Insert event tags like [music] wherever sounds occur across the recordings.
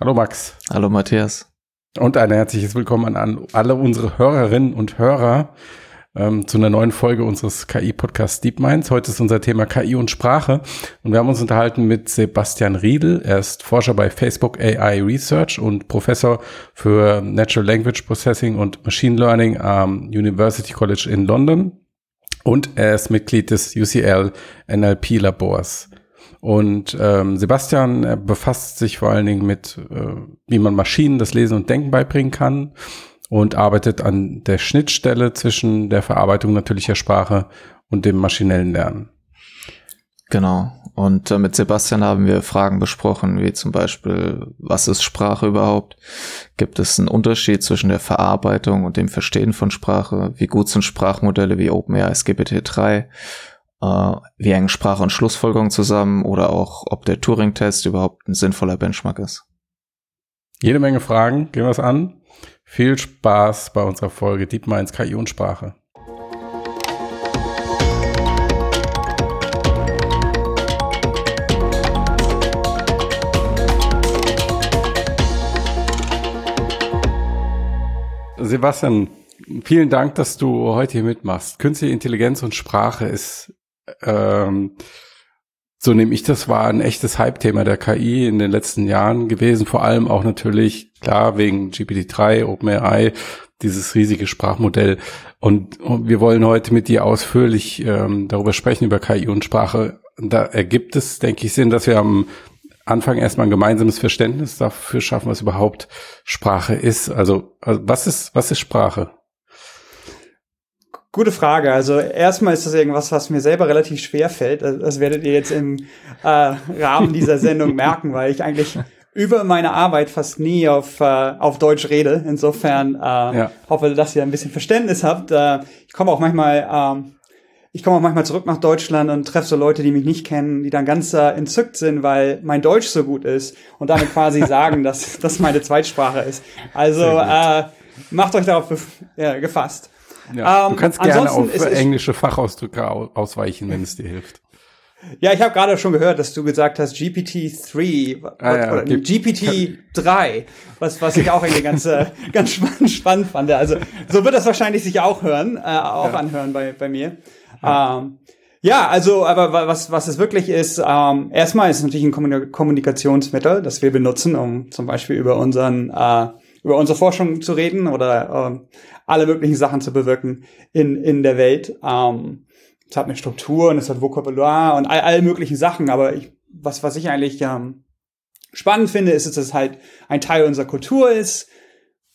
Hallo Max. Hallo Matthias. Und ein herzliches Willkommen an alle unsere Hörerinnen und Hörer ähm, zu einer neuen Folge unseres KI-Podcasts Deep Minds. Heute ist unser Thema KI und Sprache und wir haben uns unterhalten mit Sebastian Riedel. Er ist Forscher bei Facebook AI Research und Professor für Natural Language Processing und Machine Learning am University College in London und er ist Mitglied des UCL NLP Labors. Und ähm, Sebastian befasst sich vor allen Dingen mit, äh, wie man Maschinen das Lesen und Denken beibringen kann und arbeitet an der Schnittstelle zwischen der Verarbeitung natürlicher Sprache und dem maschinellen Lernen. Genau. Und äh, mit Sebastian haben wir Fragen besprochen, wie zum Beispiel, was ist Sprache überhaupt? Gibt es einen Unterschied zwischen der Verarbeitung und dem Verstehen von Sprache? Wie gut sind Sprachmodelle wie OpenAI GPT-3? Äh, wie hängen Sprache und Schlussfolgerung zusammen oder auch, ob der Turing-Test überhaupt ein sinnvoller Benchmark ist. Jede Menge Fragen, gehen wir es an. Viel Spaß bei unserer Folge DeepMinds KI und Sprache. Sebastian, vielen Dank, dass du heute hier mitmachst. Künstliche Intelligenz und Sprache ist ähm, so nehme ich das war ein echtes Hype-Thema der KI in den letzten Jahren gewesen, vor allem auch natürlich, klar, wegen GPT-3, OpenAI, dieses riesige Sprachmodell. Und, und, wir wollen heute mit dir ausführlich ähm, darüber sprechen, über KI und Sprache. Da ergibt es, denke ich, Sinn, dass wir am Anfang erstmal ein gemeinsames Verständnis dafür schaffen, was überhaupt Sprache ist. Also, also was ist, was ist Sprache? Gute Frage. Also erstmal ist das irgendwas, was mir selber relativ schwer fällt. Das werdet ihr jetzt im äh, Rahmen dieser Sendung [laughs] merken, weil ich eigentlich über meine Arbeit fast nie auf, äh, auf Deutsch rede. Insofern äh, ja. hoffe, dass ihr ein bisschen Verständnis habt. Äh, ich komme auch manchmal, äh, ich komme auch manchmal zurück nach Deutschland und treffe so Leute, die mich nicht kennen, die dann ganz äh, entzückt sind, weil mein Deutsch so gut ist und damit quasi [laughs] sagen, dass das meine Zweitsprache ist. Also äh, macht euch darauf ja, gefasst. Ja, ähm, du kannst gerne auf englische Fachausdrücke ausweichen, wenn es dir hilft. Ja, ich habe gerade schon gehört, dass du gesagt hast GPT-3 ah, ja, oder GPT-3, was, was ich [laughs] auch irgendwie ganz, äh, ganz spannend, spannend fand. Also so wird das wahrscheinlich sich auch hören, äh, auch ja. anhören bei, bei mir. Ja. Ähm, ja, also, aber was, was es wirklich ist, ähm, erstmal ist es natürlich ein Kommunikationsmittel, das wir benutzen, um zum Beispiel über unseren äh, über unsere Forschung zu reden oder ähm, alle möglichen Sachen zu bewirken in, in der Welt. Ähm, es hat eine Struktur und es hat Vokabular und all, all möglichen Sachen, aber ich, was, was ich eigentlich ähm, spannend finde, ist, dass es halt ein Teil unserer Kultur ist,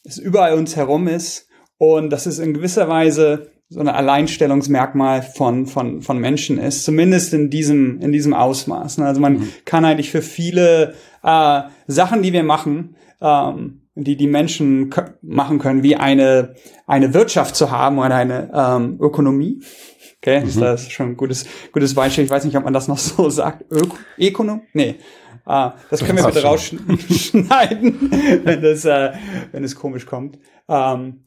es überall uns herum ist und dass es in gewisser Weise so ein Alleinstellungsmerkmal von, von, von Menschen ist, zumindest in diesem, in diesem Ausmaß. Also man mhm. kann eigentlich für viele äh, Sachen, die wir machen, ähm, die die Menschen machen können, wie eine, eine Wirtschaft zu haben oder eine ähm, Ökonomie. Okay, mhm. das ist schon ein gutes, gutes Beispiel. Ich weiß nicht, ob man das noch so [laughs] sagt. Öko Ökonom? Nee. Ah, das können wir bitte rausschneiden, [laughs] wenn das, äh, wenn es komisch kommt. Ähm,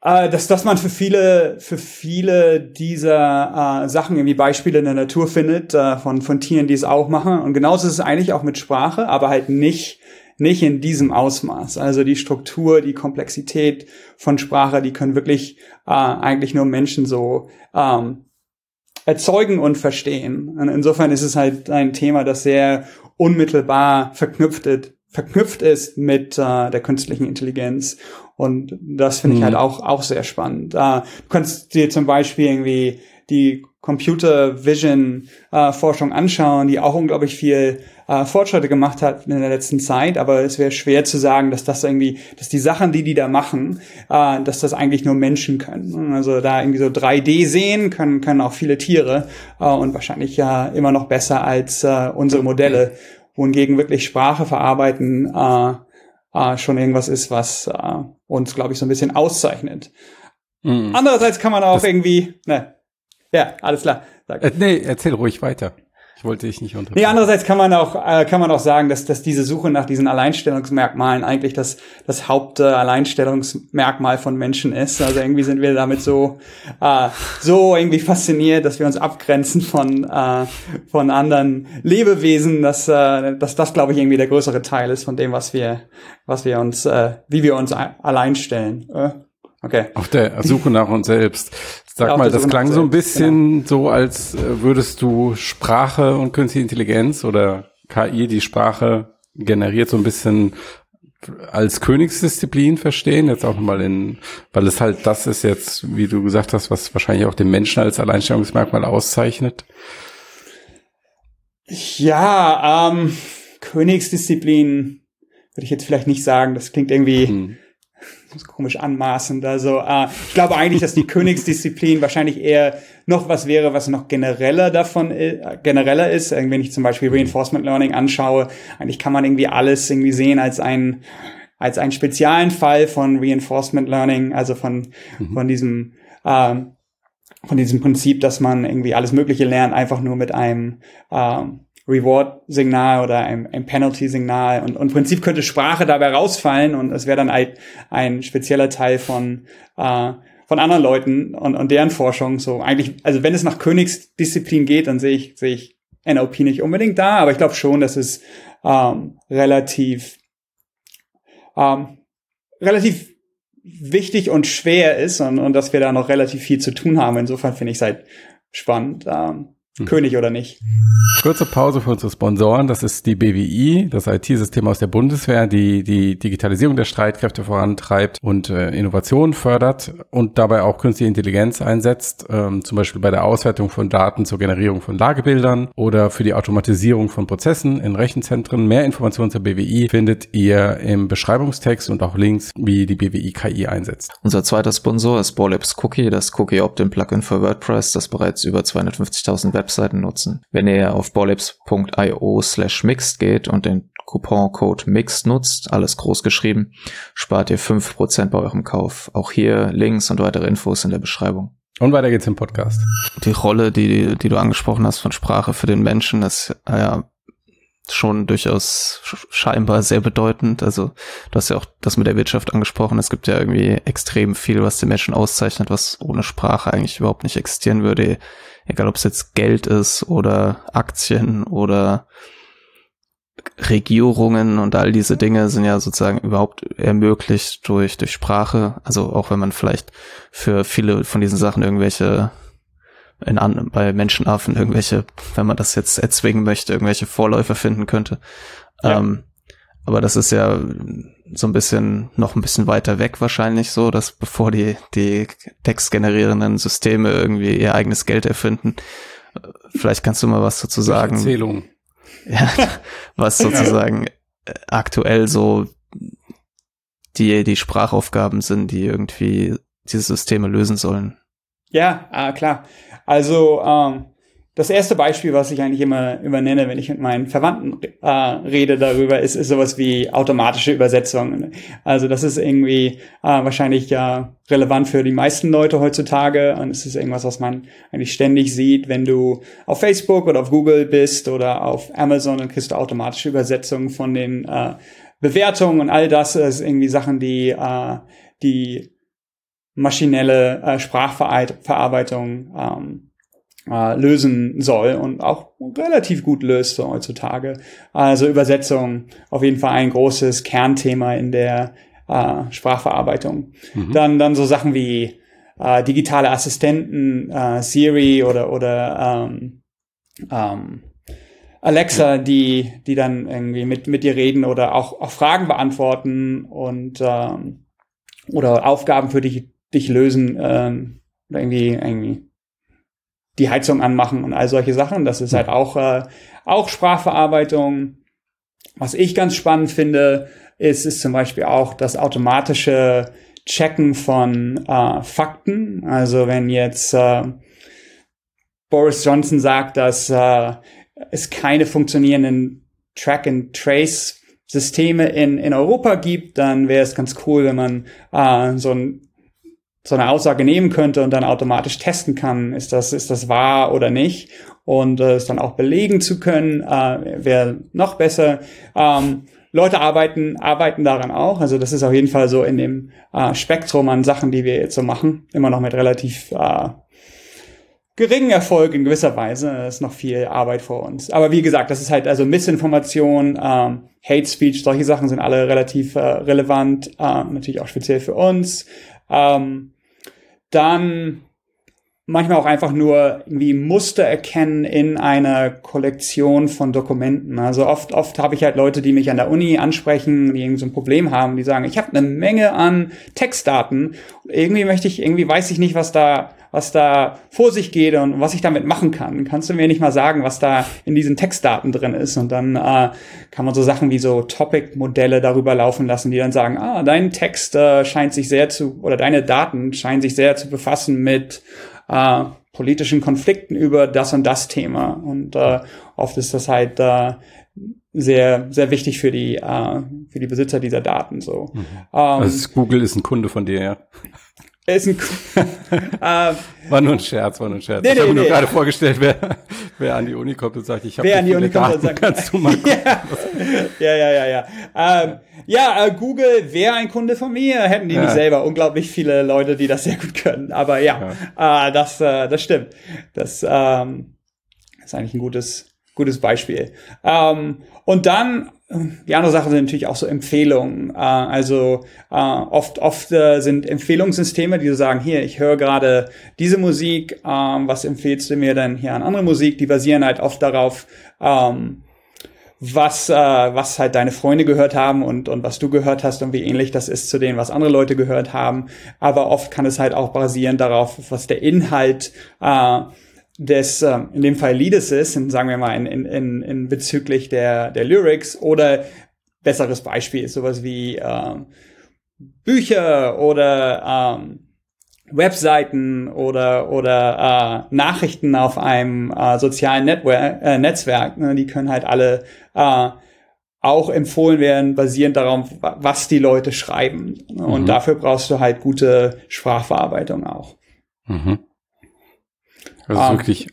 äh, dass, dass man für viele, für viele dieser äh, Sachen irgendwie Beispiele in der Natur findet, äh, von, von Tieren, die es auch machen. Und genauso ist es eigentlich auch mit Sprache, aber halt nicht nicht in diesem Ausmaß. Also die Struktur, die Komplexität von Sprache, die können wirklich äh, eigentlich nur Menschen so ähm, erzeugen und verstehen. Und insofern ist es halt ein Thema, das sehr unmittelbar verknüpft ist, verknüpft ist mit äh, der künstlichen Intelligenz. Und das finde ich mhm. halt auch, auch sehr spannend. Äh, du kannst dir zum Beispiel irgendwie die Computer Vision äh, Forschung anschauen, die auch unglaublich viel äh, Fortschritte gemacht hat in der letzten Zeit, aber es wäre schwer zu sagen, dass das irgendwie, dass die Sachen, die die da machen, äh, dass das eigentlich nur Menschen können. Also da irgendwie so 3D sehen können, können auch viele Tiere äh, und wahrscheinlich ja immer noch besser als äh, unsere Modelle, wohingegen wirklich Sprache verarbeiten äh, äh, schon irgendwas ist, was äh, uns, glaube ich, so ein bisschen auszeichnet. Mhm. Andererseits kann man auch das irgendwie, ne, ja, alles klar. Äh, nee, erzähl ruhig weiter. Ich wollte dich nicht unterbrechen. Nee, andererseits kann man auch, äh, kann man auch sagen, dass, dass diese Suche nach diesen Alleinstellungsmerkmalen eigentlich das, das Hauptalleinstellungsmerkmal äh, von Menschen ist. Also irgendwie sind wir damit so, äh, so irgendwie fasziniert, dass wir uns abgrenzen von, äh, von anderen Lebewesen, dass, äh, dass das, glaube ich, irgendwie der größere Teil ist von dem, was wir, was wir uns, äh, wie wir uns allein stellen. Äh? Okay. Auf der Suche nach uns selbst. Sag ja, mal, das klang so ein bisschen genau. so, als äh, würdest du Sprache und künstliche Intelligenz oder KI, die Sprache generiert, so ein bisschen als Königsdisziplin verstehen, jetzt auch nochmal in, weil es halt das ist jetzt, wie du gesagt hast, was wahrscheinlich auch den Menschen als Alleinstellungsmerkmal auszeichnet. Ja, ähm, Königsdisziplin würde ich jetzt vielleicht nicht sagen. Das klingt irgendwie, hm komisch anmaßend. Also äh, ich glaube eigentlich, dass die Königsdisziplin wahrscheinlich eher noch was wäre, was noch genereller davon äh, genereller ist. Wenn ich zum Beispiel Reinforcement Learning anschaue, eigentlich kann man irgendwie alles irgendwie sehen als ein als einen speziellen Fall von Reinforcement Learning, also von mhm. von diesem ähm, von diesem Prinzip, dass man irgendwie alles Mögliche lernt, einfach nur mit einem ähm, Reward-Signal oder ein, ein Penalty-Signal. Und, und im Prinzip könnte Sprache dabei rausfallen und es wäre dann ein, ein spezieller Teil von, äh, von anderen Leuten und, und deren Forschung. So eigentlich, also wenn es nach Königsdisziplin geht, dann sehe ich, sehe ich NLP nicht unbedingt da, aber ich glaube schon, dass es ähm, relativ ähm, relativ wichtig und schwer ist und, und dass wir da noch relativ viel zu tun haben. Insofern finde ich es halt spannend. Ähm, hm. König oder nicht. Kurze Pause für unsere Sponsoren. Das ist die BWI, das IT-System aus der Bundeswehr, die die Digitalisierung der Streitkräfte vorantreibt und äh, Innovation fördert und dabei auch künstliche Intelligenz einsetzt, ähm, zum Beispiel bei der Auswertung von Daten zur Generierung von Lagebildern oder für die Automatisierung von Prozessen in Rechenzentren. Mehr Informationen zur BWI findet ihr im Beschreibungstext und auch Links, wie die BWI KI einsetzt. Unser zweiter Sponsor ist Borlabs Cookie, das Cookie Opt-in Plugin für WordPress, das bereits über 250.000 Webseiten nutzen. Wenn ihr auf borlabs.io slash mixed geht und den Couponcode mixed nutzt, alles groß geschrieben, spart ihr 5% bei eurem Kauf. Auch hier Links und weitere Infos in der Beschreibung. Und weiter geht's im Podcast. Die Rolle, die, die du angesprochen hast von Sprache für den Menschen, ist ja schon durchaus scheinbar sehr bedeutend. Also du hast ja auch das mit der Wirtschaft angesprochen. Es gibt ja irgendwie extrem viel, was den Menschen auszeichnet, was ohne Sprache eigentlich überhaupt nicht existieren würde egal ob es jetzt Geld ist oder Aktien oder Regierungen und all diese Dinge sind ja sozusagen überhaupt ermöglicht durch, durch Sprache. Also auch wenn man vielleicht für viele von diesen Sachen irgendwelche in an, bei Menschenaffen irgendwelche, wenn man das jetzt erzwingen möchte, irgendwelche Vorläufer finden könnte. Ja. Ähm, aber das ist ja so ein bisschen, noch ein bisschen weiter weg wahrscheinlich so, dass bevor die, die textgenerierenden Systeme irgendwie ihr eigenes Geld erfinden, vielleicht kannst du mal was dazu sagen. Erzählung. [laughs] Ja, was sozusagen ja. aktuell so die, die Sprachaufgaben sind, die irgendwie diese Systeme lösen sollen. Ja, ah, klar. Also, ähm, das erste Beispiel, was ich eigentlich immer, immer nenne, wenn ich mit meinen Verwandten äh, rede darüber, ist, ist sowas wie automatische Übersetzung. Also das ist irgendwie äh, wahrscheinlich ja relevant für die meisten Leute heutzutage und es ist irgendwas, was man eigentlich ständig sieht, wenn du auf Facebook oder auf Google bist oder auf Amazon, dann kriegst du automatische Übersetzungen von den äh, Bewertungen und all das ist irgendwie Sachen, die äh, die maschinelle äh, Sprachverarbeitung ähm, äh, lösen soll und auch relativ gut löst so heutzutage. Also Übersetzung auf jeden Fall ein großes Kernthema in der äh, Sprachverarbeitung. Mhm. Dann, dann so Sachen wie äh, digitale Assistenten, äh, Siri oder, oder ähm, ähm, Alexa, die, die dann irgendwie mit, mit dir reden oder auch, auch Fragen beantworten und ähm, oder Aufgaben für dich, dich lösen ähm, oder irgendwie, irgendwie die Heizung anmachen und all solche Sachen. Das ist halt auch, äh, auch Sprachverarbeitung. Was ich ganz spannend finde, ist, ist zum Beispiel auch das automatische Checken von äh, Fakten. Also wenn jetzt äh, Boris Johnson sagt, dass äh, es keine funktionierenden Track-and-Trace-Systeme in, in Europa gibt, dann wäre es ganz cool, wenn man äh, so ein so eine Aussage nehmen könnte und dann automatisch testen kann, ist das, ist das wahr oder nicht und äh, es dann auch belegen zu können, äh, wäre noch besser. Ähm, Leute arbeiten, arbeiten daran auch. Also das ist auf jeden Fall so in dem äh, Spektrum an Sachen, die wir jetzt so machen, immer noch mit relativ äh, geringen Erfolg in gewisser Weise. Es ist noch viel Arbeit vor uns. Aber wie gesagt, das ist halt also Missinformation, ähm, Hate Speech, solche Sachen sind alle relativ äh, relevant, äh, natürlich auch speziell für uns. Ähm, dann manchmal auch einfach nur irgendwie Muster erkennen in einer Kollektion von Dokumenten. Also oft, oft habe ich halt Leute, die mich an der Uni ansprechen, die irgendwie so ein Problem haben, die sagen, ich habe eine Menge an Textdaten. Irgendwie möchte ich, irgendwie weiß ich nicht, was da, was da vor sich geht und was ich damit machen kann. Kannst du mir nicht mal sagen, was da in diesen Textdaten drin ist? Und dann äh, kann man so Sachen wie so Topic-Modelle darüber laufen lassen, die dann sagen, ah, dein Text äh, scheint sich sehr zu, oder deine Daten scheinen sich sehr zu befassen mit äh, politischen Konflikten über das und das Thema. Und äh, oft ist das halt äh, sehr, sehr wichtig für die, äh, für die Besitzer dieser Daten. So. Mhm. Ähm, also Google ist ein Kunde von dir, ja. Ist ein [laughs] äh, War nur ein Scherz, war nur ein Scherz. Nee, ich nee, habe mir nee. nur gerade vorgestellt, wer, [laughs] wer an die Uni kommt und sagt, ich habe Wer an die Uni kommt und sagt, kannst du mal [laughs] ja, ja, ja, ja. Ähm, ja, äh, Google wäre ein Kunde von mir, hätten die ja. nicht selber unglaublich viele Leute, die das sehr gut können. Aber ja, ja. Äh, das, äh, das stimmt. Das ähm, ist eigentlich ein gutes, gutes Beispiel. Ähm, und dann die andere Sache sind natürlich auch so Empfehlungen. Äh, also äh, oft, oft äh, sind Empfehlungssysteme, die so sagen, hier, ich höre gerade diese Musik, was empfehlst du mir denn hier an andere Musik? Die basieren halt oft darauf, ähm, was, was halt deine Freunde gehört haben und, und was du gehört hast und wie ähnlich das ist zu dem, was andere Leute gehört haben. Aber oft kann es halt auch basieren darauf, was der Inhalt äh, des, äh, in dem Fall Liedes ist, in, sagen wir mal in, in, in, in bezüglich der, der Lyrics oder besseres Beispiel ist sowas wie äh, Bücher oder ähm, Webseiten oder oder äh, Nachrichten auf einem äh, sozialen Network, äh, Netzwerk, ne, die können halt alle äh, auch empfohlen werden, basierend darauf, was die Leute schreiben. Und mhm. dafür brauchst du halt gute Sprachverarbeitung auch. Mhm. Also um, ähm, wirklich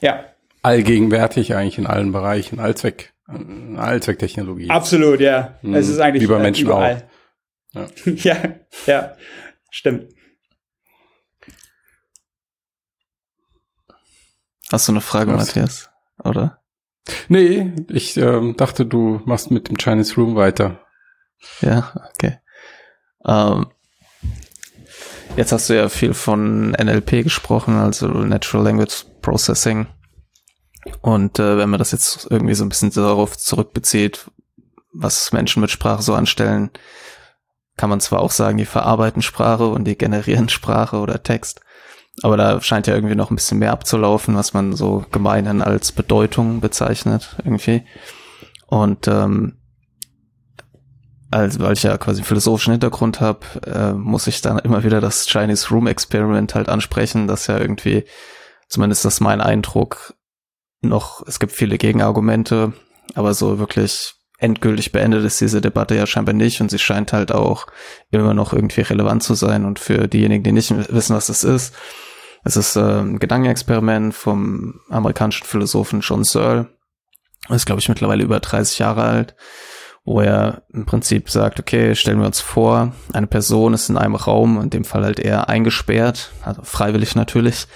ja. allgegenwärtig eigentlich in allen Bereichen, Allzweck, Allzwecktechnologie. Absolut, ja. Mhm. Es ist eigentlich wie bei Menschen überall. auch. Ja. ja, [laughs] ja, stimmt. Hast du eine Frage, Was? Matthias? Oder? Nee, ich ähm, dachte, du machst mit dem Chinese Room weiter. Ja, okay. Ähm, Jetzt hast du ja viel von NLP gesprochen, also Natural Language Processing. Und äh, wenn man das jetzt irgendwie so ein bisschen darauf zurückbezieht, was Menschen mit Sprache so anstellen, kann man zwar auch sagen, die verarbeiten Sprache und die generieren [laughs] Sprache oder Text, aber da scheint ja irgendwie noch ein bisschen mehr abzulaufen, was man so gemeinhin als Bedeutung bezeichnet irgendwie. Und ähm, also weil ich ja quasi einen philosophischen Hintergrund habe, äh, muss ich dann immer wieder das Chinese Room Experiment halt ansprechen, dass ja irgendwie, zumindest das ist mein Eindruck, noch, es gibt viele Gegenargumente, aber so wirklich endgültig beendet ist diese Debatte ja scheinbar nicht und sie scheint halt auch immer noch irgendwie relevant zu sein und für diejenigen, die nicht wissen, was es ist, es ist äh, ein Gedankenexperiment vom amerikanischen Philosophen John Searle, ist glaube ich mittlerweile über 30 Jahre alt, wo er im Prinzip sagt, okay, stellen wir uns vor, eine Person ist in einem Raum, in dem Fall halt eher eingesperrt, also freiwillig natürlich,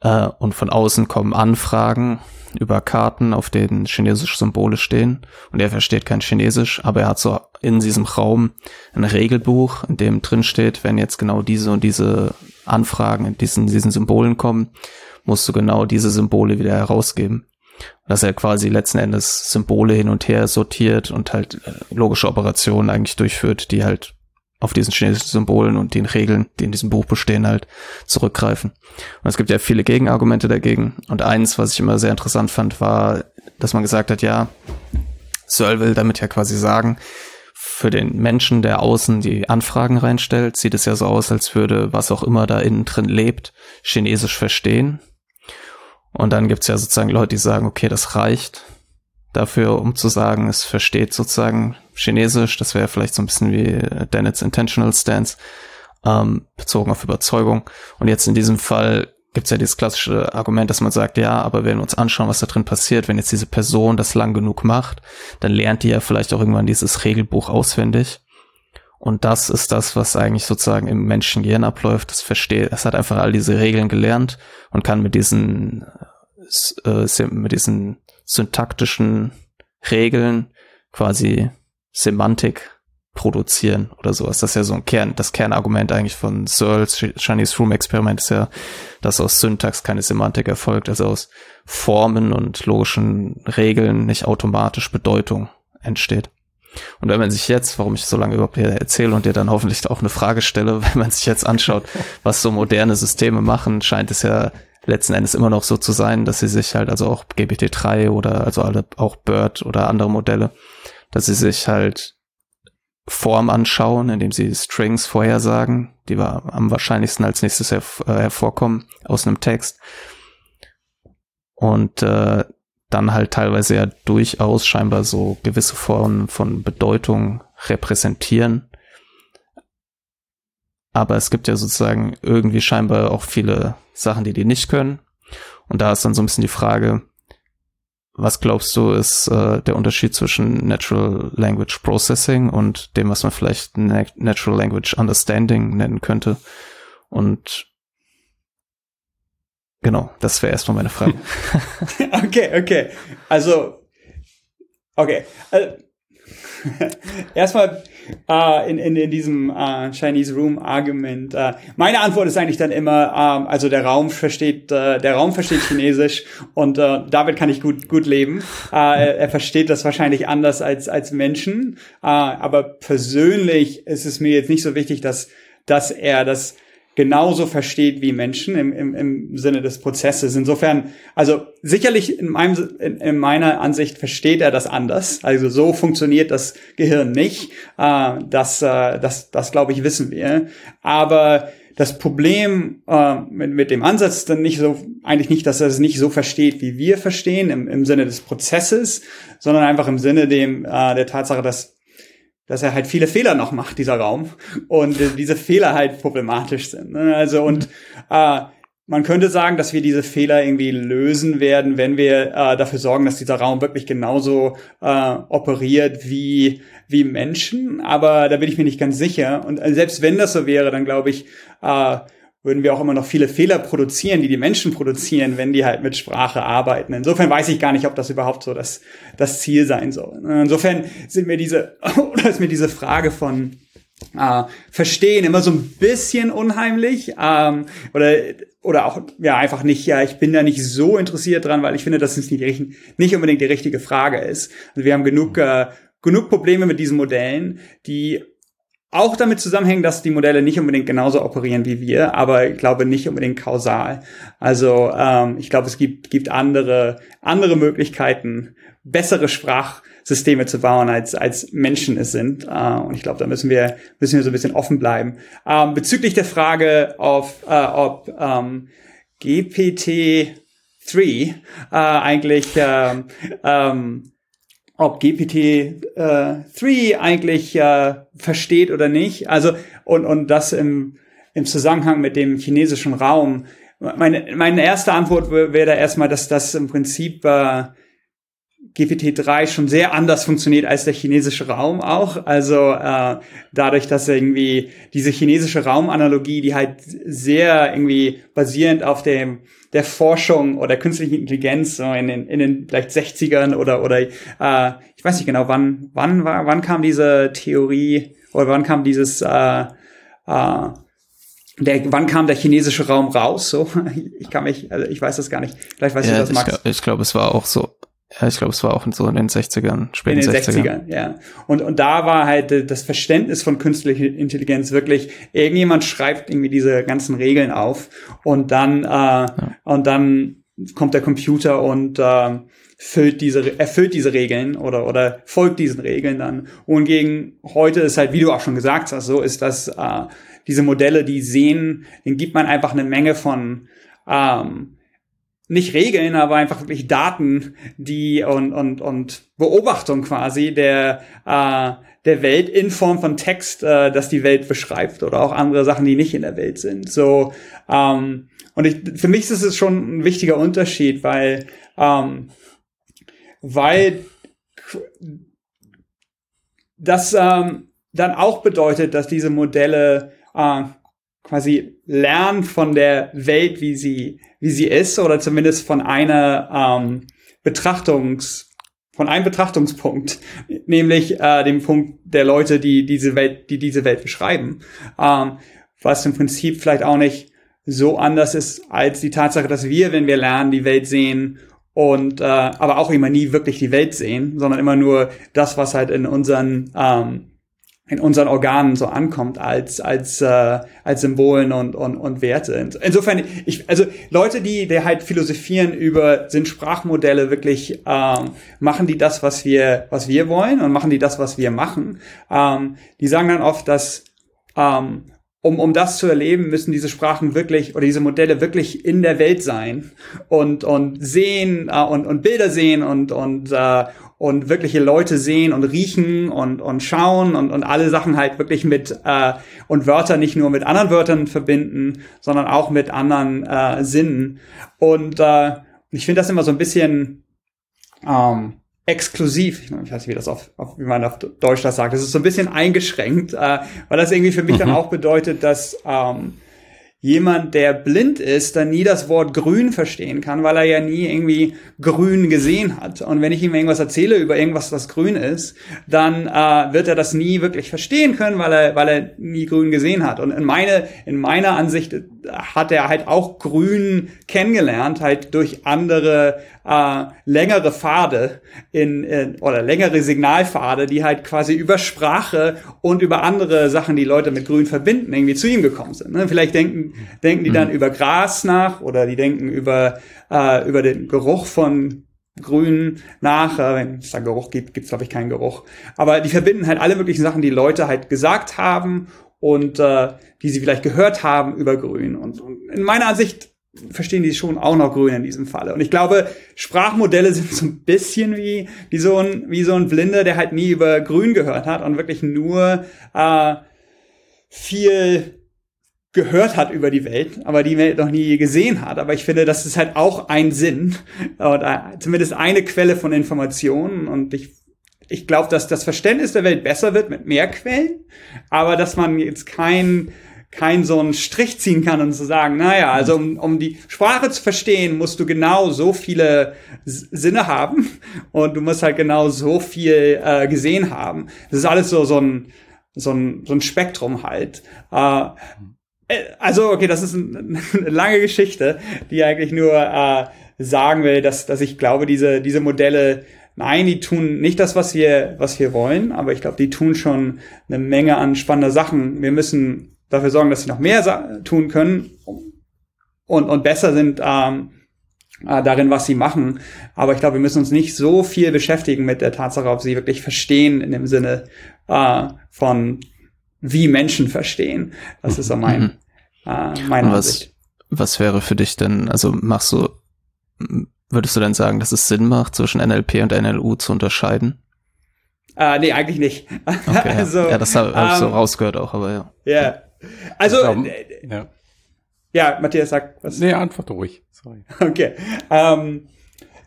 äh, und von außen kommen Anfragen über Karten, auf denen chinesische Symbole stehen. Und er versteht kein Chinesisch, aber er hat so in diesem Raum ein Regelbuch, in dem drin steht, wenn jetzt genau diese und diese Anfragen in diesen, diesen Symbolen kommen, musst du genau diese Symbole wieder herausgeben dass er quasi letzten Endes Symbole hin und her sortiert und halt äh, logische Operationen eigentlich durchführt, die halt auf diesen chinesischen Symbolen und den Regeln, die in diesem Buch bestehen, halt zurückgreifen. Und es gibt ja viele Gegenargumente dagegen. Und eins, was ich immer sehr interessant fand, war, dass man gesagt hat, ja, Searle will damit ja quasi sagen, für den Menschen, der außen die Anfragen reinstellt, sieht es ja so aus, als würde was auch immer da innen drin lebt, Chinesisch verstehen und dann gibt's ja sozusagen Leute, die sagen, okay, das reicht dafür, um zu sagen, es versteht sozusagen Chinesisch. Das wäre vielleicht so ein bisschen wie Dennett's Intentional Stance. ähm, bezogen auf Überzeugung. Und jetzt in diesem Fall gibt es ja dieses klassische Argument, dass man sagt, ja, aber wenn wir uns anschauen, was da drin passiert, wenn jetzt diese Person das lang genug macht, dann lernt die ja vielleicht auch irgendwann dieses Regelbuch auswendig. Und das ist das, was eigentlich sozusagen im Menschengehirn abläuft. Das versteht, es hat einfach all diese Regeln gelernt und kann mit diesen, äh, mit diesen syntaktischen Regeln quasi Semantik produzieren oder sowas. Das ist ja so ein Kern, das Kernargument eigentlich von Searles Chinese Room Experiment ist ja, dass aus Syntax keine Semantik erfolgt, also aus Formen und logischen Regeln nicht automatisch Bedeutung entsteht. Und wenn man sich jetzt, warum ich so lange überhaupt hier erzähle und dir dann hoffentlich auch eine Frage stelle, [laughs] wenn man sich jetzt anschaut, [laughs] was so moderne Systeme machen, scheint es ja letzten Endes immer noch so zu sein, dass sie sich halt, also auch GPT-3 oder also alle, auch BERT oder andere Modelle, dass sie sich halt Form anschauen, indem sie Strings vorhersagen, die wir am wahrscheinlichsten als nächstes äh, hervorkommen aus einem Text. Und äh, dann halt teilweise ja durchaus scheinbar so gewisse Formen von Bedeutung repräsentieren. Aber es gibt ja sozusagen irgendwie scheinbar auch viele Sachen, die die nicht können. Und da ist dann so ein bisschen die Frage, was glaubst du, ist äh, der Unterschied zwischen Natural Language Processing und dem, was man vielleicht Natural Language Understanding nennen könnte? Und genau, das wäre erstmal meine Frage. [laughs] okay, okay. Also, okay. Also, [laughs] erstmal äh, in, in, in diesem äh, Chinese Room Argument. Äh, meine Antwort ist eigentlich dann immer, äh, also der Raum versteht, äh, der Raum versteht Chinesisch und äh, damit kann ich gut gut leben. Äh, er versteht das wahrscheinlich anders als als Menschen, äh, aber persönlich ist es mir jetzt nicht so wichtig, dass dass er das genauso versteht wie Menschen im, im, im Sinne des Prozesses. Insofern, also sicherlich in, meinem, in, in meiner Ansicht versteht er das anders. Also so funktioniert das Gehirn nicht. Äh, das, äh, das, das glaube ich, wissen wir. Aber das Problem äh, mit, mit dem Ansatz ist dann nicht so, eigentlich nicht, dass er es nicht so versteht, wie wir verstehen, im, im Sinne des Prozesses, sondern einfach im Sinne dem, äh, der Tatsache, dass dass er halt viele Fehler noch macht, dieser Raum, und äh, diese Fehler halt problematisch sind. Ne? Also und äh, man könnte sagen, dass wir diese Fehler irgendwie lösen werden, wenn wir äh, dafür sorgen, dass dieser Raum wirklich genauso äh, operiert wie wie Menschen. Aber da bin ich mir nicht ganz sicher. Und äh, selbst wenn das so wäre, dann glaube ich, äh, würden wir auch immer noch viele Fehler produzieren, die die Menschen produzieren, wenn die halt mit Sprache arbeiten. Insofern weiß ich gar nicht, ob das überhaupt so das, das Ziel sein soll. Insofern sind mir diese, [laughs] oder ist mir diese Frage von äh, Verstehen immer so ein bisschen unheimlich ähm, oder oder auch ja einfach nicht. Ja, ich bin da nicht so interessiert dran, weil ich finde, dass es nicht, nicht unbedingt die richtige Frage ist. Also wir haben genug äh, genug Probleme mit diesen Modellen, die auch damit zusammenhängen, dass die Modelle nicht unbedingt genauso operieren wie wir, aber ich glaube nicht unbedingt kausal. Also ähm, ich glaube, es gibt, gibt andere, andere Möglichkeiten, bessere Sprachsysteme zu bauen, als, als Menschen es sind. Äh, und ich glaube, da müssen wir, müssen wir so ein bisschen offen bleiben. Ähm, bezüglich der Frage, auf, äh, ob ähm, GPT-3 äh, eigentlich ähm, ähm, ob GPT-3 äh, eigentlich äh, versteht oder nicht. Also und und das im im Zusammenhang mit dem chinesischen Raum. Meine meine erste Antwort wäre da erstmal, dass das im Prinzip äh, GPT-3 schon sehr anders funktioniert als der chinesische Raum auch. Also äh, dadurch, dass irgendwie diese chinesische Raumanalogie, die halt sehr irgendwie basierend auf dem der Forschung oder künstlichen Intelligenz so in den in den vielleicht 60ern oder oder äh, ich weiß nicht genau wann wann war wann kam diese Theorie oder wann kam dieses äh, äh, der, wann kam der chinesische Raum raus? So, [laughs] ich kann mich, also ich weiß das gar nicht. Vielleicht weiß ja, du das, Max. Ich, ich glaube, es war auch so ja, ich glaube, es war auch in so in den 60ern, späten In den 60ern. 60ern, ja. Und, und da war halt äh, das Verständnis von künstlicher Intelligenz wirklich, irgendjemand schreibt irgendwie diese ganzen Regeln auf und dann, äh, ja. und dann kommt der Computer und äh, füllt diese, erfüllt diese Regeln oder, oder folgt diesen Regeln dann. Und gegen heute ist halt, wie du auch schon gesagt hast, so ist das, äh, diese Modelle, die sehen, denen gibt man einfach eine Menge von, ähm, nicht Regeln, aber einfach wirklich Daten, die und und und Beobachtung quasi der äh, der Welt in Form von Text, äh, das die Welt beschreibt oder auch andere Sachen, die nicht in der Welt sind. So ähm, und ich, für mich ist es schon ein wichtiger Unterschied, weil ähm, weil das ähm, dann auch bedeutet, dass diese Modelle äh, quasi lernen von der Welt, wie sie, wie sie ist, oder zumindest von einer ähm, Betrachtungs, von einem Betrachtungspunkt, nämlich äh, dem Punkt der Leute, die diese Welt, die diese Welt beschreiben, ähm, was im Prinzip vielleicht auch nicht so anders ist als die Tatsache, dass wir, wenn wir lernen, die Welt sehen und äh, aber auch immer nie wirklich die Welt sehen, sondern immer nur das, was halt in unseren ähm, in unseren Organen so ankommt als als äh, als Symbolen und und und Werte. Insofern ich also Leute, die die halt philosophieren über sind Sprachmodelle wirklich ähm, machen die das, was wir was wir wollen und machen die das, was wir machen. Ähm, die sagen dann oft, dass ähm, um, um das zu erleben, müssen diese Sprachen wirklich oder diese Modelle wirklich in der Welt sein und, und sehen äh, und, und Bilder sehen und, und, äh, und wirkliche Leute sehen und riechen und, und schauen und, und alle Sachen halt wirklich mit äh, und Wörter nicht nur mit anderen Wörtern verbinden, sondern auch mit anderen äh, Sinnen. Und äh, ich finde das immer so ein bisschen ähm, exklusiv, ich weiß nicht, wie das auf, auf wie man auf Deutsch das sagt, das ist so ein bisschen eingeschränkt, äh, weil das irgendwie für mich mhm. dann auch bedeutet, dass ähm, jemand, der blind ist, dann nie das Wort grün verstehen kann, weil er ja nie irgendwie grün gesehen hat. Und wenn ich ihm irgendwas erzähle über irgendwas, was grün ist, dann äh, wird er das nie wirklich verstehen können, weil er, weil er nie grün gesehen hat. Und in, meine, in meiner Ansicht hat er halt auch grün kennengelernt, halt durch andere äh, längere Pfade in, in oder längere Signalpfade, die halt quasi über Sprache und über andere Sachen, die Leute mit Grün verbinden, irgendwie zu ihm gekommen sind. Ne? Vielleicht denken denken die dann mhm. über Gras nach oder die denken über äh, über den Geruch von Grün nach. Äh, wenn es da Geruch gibt, gibt es glaube ich keinen Geruch. Aber die verbinden halt alle möglichen Sachen, die Leute halt gesagt haben und äh, die sie vielleicht gehört haben über Grün. Und, und in meiner Ansicht verstehen die schon auch noch grün in diesem Falle. Und ich glaube, Sprachmodelle [laughs] sind so ein bisschen wie, wie so ein, wie so ein Blinder, der halt nie über grün gehört hat und wirklich nur äh, viel gehört hat über die Welt, aber die Welt noch nie gesehen hat. Aber ich finde, das ist halt auch ein Sinn oder zumindest eine Quelle von Informationen. Und ich, ich glaube, dass das Verständnis der Welt besser wird mit mehr Quellen, aber dass man jetzt kein kein so einen Strich ziehen kann und zu sagen, naja, also um, um die Sprache zu verstehen, musst du genau so viele Sinne haben [laughs] und du musst halt genau so viel äh, gesehen haben. Das ist alles so, so ein, so ein, so ein Spektrum halt. Äh, äh also, okay, das ist ein, [laughs] eine lange Geschichte, die eigentlich nur äh, sagen will, dass, dass ich glaube, diese, diese Modelle Nein, die tun nicht das, was wir, was wir wollen, aber ich glaube, die tun schon eine Menge an spannender Sachen. Wir müssen dafür sorgen, dass sie noch mehr tun können und, und besser sind ähm, äh, darin, was sie machen. Aber ich glaube, wir müssen uns nicht so viel beschäftigen mit der Tatsache, ob sie wirklich verstehen in dem Sinne äh, von wie Menschen verstehen. Das ist so mein, mhm. äh, meine was, Ansicht. Was wäre für dich denn, also machst du, würdest du denn sagen, dass es Sinn macht, zwischen NLP und NLU zu unterscheiden? Äh, nee, eigentlich nicht. Okay, [laughs] also, ja. ja, das habe hab ich so ähm, rausgehört auch, aber ja. Ja, also, glaube, äh, ja. ja, Matthias sagt was. Nee, antworte ruhig. Sorry. [laughs] Okay. Ähm,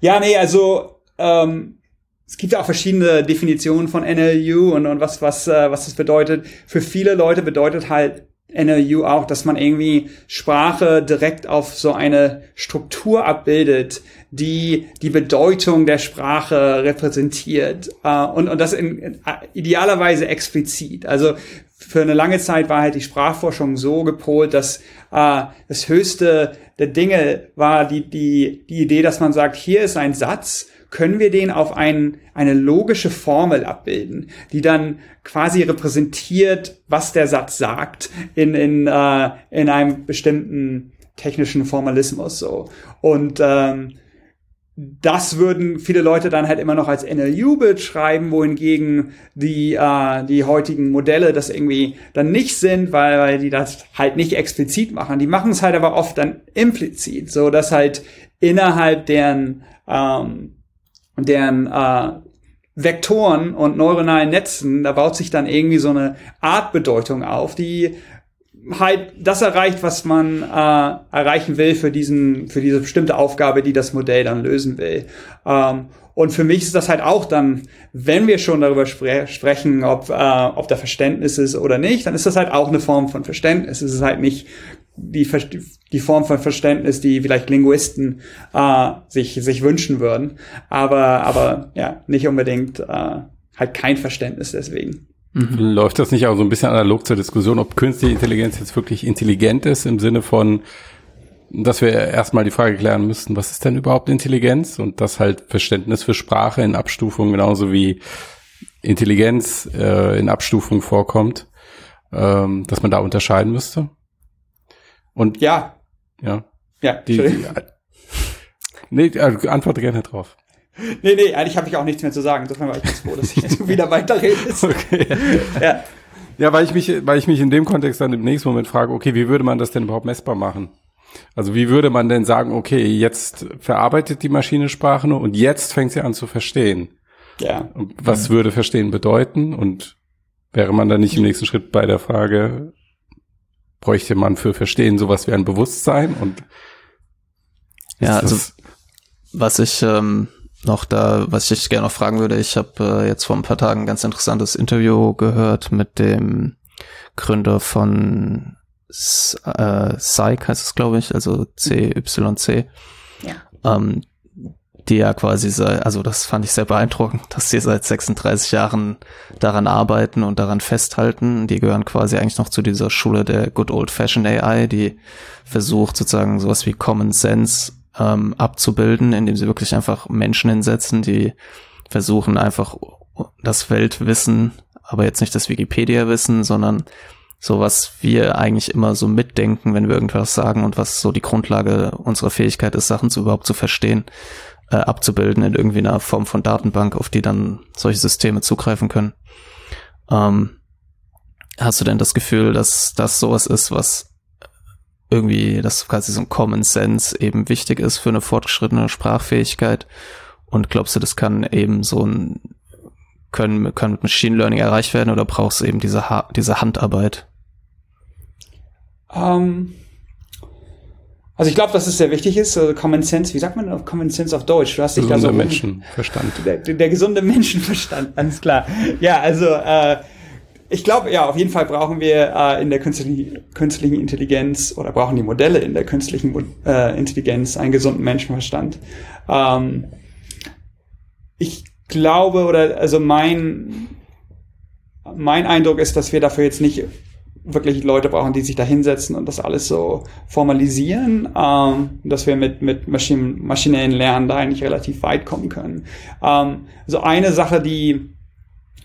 ja, nee, also ähm, es gibt ja auch verschiedene Definitionen von NLU und, und was, was, äh, was das bedeutet. Für viele Leute bedeutet halt NLU auch, dass man irgendwie Sprache direkt auf so eine Struktur abbildet, die die Bedeutung der Sprache repräsentiert äh, und, und das in, in, idealerweise explizit. Also für eine lange Zeit war halt die Sprachforschung so gepolt, dass äh, das höchste der Dinge war die, die, die Idee, dass man sagt, hier ist ein Satz, können wir den auf ein, eine logische Formel abbilden, die dann quasi repräsentiert, was der Satz sagt in, in, äh, in einem bestimmten technischen Formalismus so. Und ähm, das würden viele Leute dann halt immer noch als NLU-Bild schreiben, wohingegen die, äh, die heutigen Modelle das irgendwie dann nicht sind, weil, weil die das halt nicht explizit machen. Die machen es halt aber oft dann implizit, so dass halt innerhalb deren, ähm, deren äh, Vektoren und neuronalen Netzen, da baut sich dann irgendwie so eine Artbedeutung auf, die halt das erreicht, was man äh, erreichen will für diesen, für diese bestimmte Aufgabe, die das Modell dann lösen will. Ähm, und für mich ist das halt auch dann, wenn wir schon darüber spre sprechen, ob, äh, ob da Verständnis ist oder nicht, dann ist das halt auch eine Form von Verständnis. Es ist halt nicht die, die Form von Verständnis, die vielleicht Linguisten äh, sich, sich wünschen würden. Aber, aber ja, nicht unbedingt äh, halt kein Verständnis deswegen. Mhm. Läuft das nicht auch so ein bisschen analog zur Diskussion, ob künstliche Intelligenz jetzt wirklich intelligent ist im Sinne von, dass wir erstmal die Frage klären müssten, was ist denn überhaupt Intelligenz? Und das halt Verständnis für Sprache in Abstufung genauso wie Intelligenz äh, in Abstufung vorkommt, ähm, dass man da unterscheiden müsste. Und ja. Ja. Ja, die, die, nee, also antworte gerne drauf. Nee, nee, eigentlich habe ich auch nichts mehr zu sagen. Insofern war ich ganz froh, dass ich jetzt [laughs] wieder weiterrede. Okay. [laughs] Ja. ja, weil ich mich, weil ich mich in dem Kontext dann im nächsten Moment frage, okay, wie würde man das denn überhaupt messbar machen? Also wie würde man denn sagen, okay, jetzt verarbeitet die Maschine Sprache nur und jetzt fängt sie an zu verstehen? Ja. Und was mhm. würde verstehen bedeuten? Und wäre man dann nicht im nächsten Schritt bei der Frage, bräuchte man für Verstehen sowas wie ein Bewusstsein? Und ja, also was ich ähm, noch da, was ich gerne noch fragen würde, ich habe äh, jetzt vor ein paar Tagen ein ganz interessantes Interview gehört mit dem Gründer von äh, Psych heißt es, glaube ich, also CYC. Ja. Ähm, die ja quasi, sei, also das fand ich sehr beeindruckend, dass die seit 36 Jahren daran arbeiten und daran festhalten. Die gehören quasi eigentlich noch zu dieser Schule der Good Old Fashioned AI, die versucht sozusagen sowas wie Common Sense ähm, abzubilden, indem sie wirklich einfach Menschen hinsetzen, die versuchen einfach das Weltwissen, aber jetzt nicht das Wikipedia-Wissen, sondern so was wir eigentlich immer so mitdenken, wenn wir irgendwas sagen und was so die Grundlage unserer Fähigkeit ist, Sachen zu überhaupt zu verstehen, äh, abzubilden in irgendwie einer Form von Datenbank, auf die dann solche Systeme zugreifen können. Ähm, hast du denn das Gefühl, dass das sowas ist, was irgendwie, dass quasi so ein Common Sense eben wichtig ist für eine fortgeschrittene Sprachfähigkeit. Und glaubst du, das kann eben so ein, können, kann mit Machine Learning erreicht werden oder brauchst du eben diese, ha diese Handarbeit? Um, ähm, also ich glaube, dass es sehr wichtig ist, also Common Sense, wie sagt man auf Common Sense auf Deutsch? Du hast dich da so Menschenverstand. Der, der, gesunde Menschenverstand, alles klar. Ja, also äh, ich glaube, ja, auf jeden Fall brauchen wir äh, in der künstlichen, künstlichen Intelligenz oder brauchen die Modelle in der künstlichen äh, Intelligenz einen gesunden Menschenverstand. Ähm, ich glaube oder also mein mein Eindruck ist, dass wir dafür jetzt nicht wirklich Leute brauchen, die sich da hinsetzen und das alles so formalisieren, ähm, dass wir mit, mit Maschinen, maschinellen Lernen da eigentlich relativ weit kommen können. Ähm, also eine Sache, die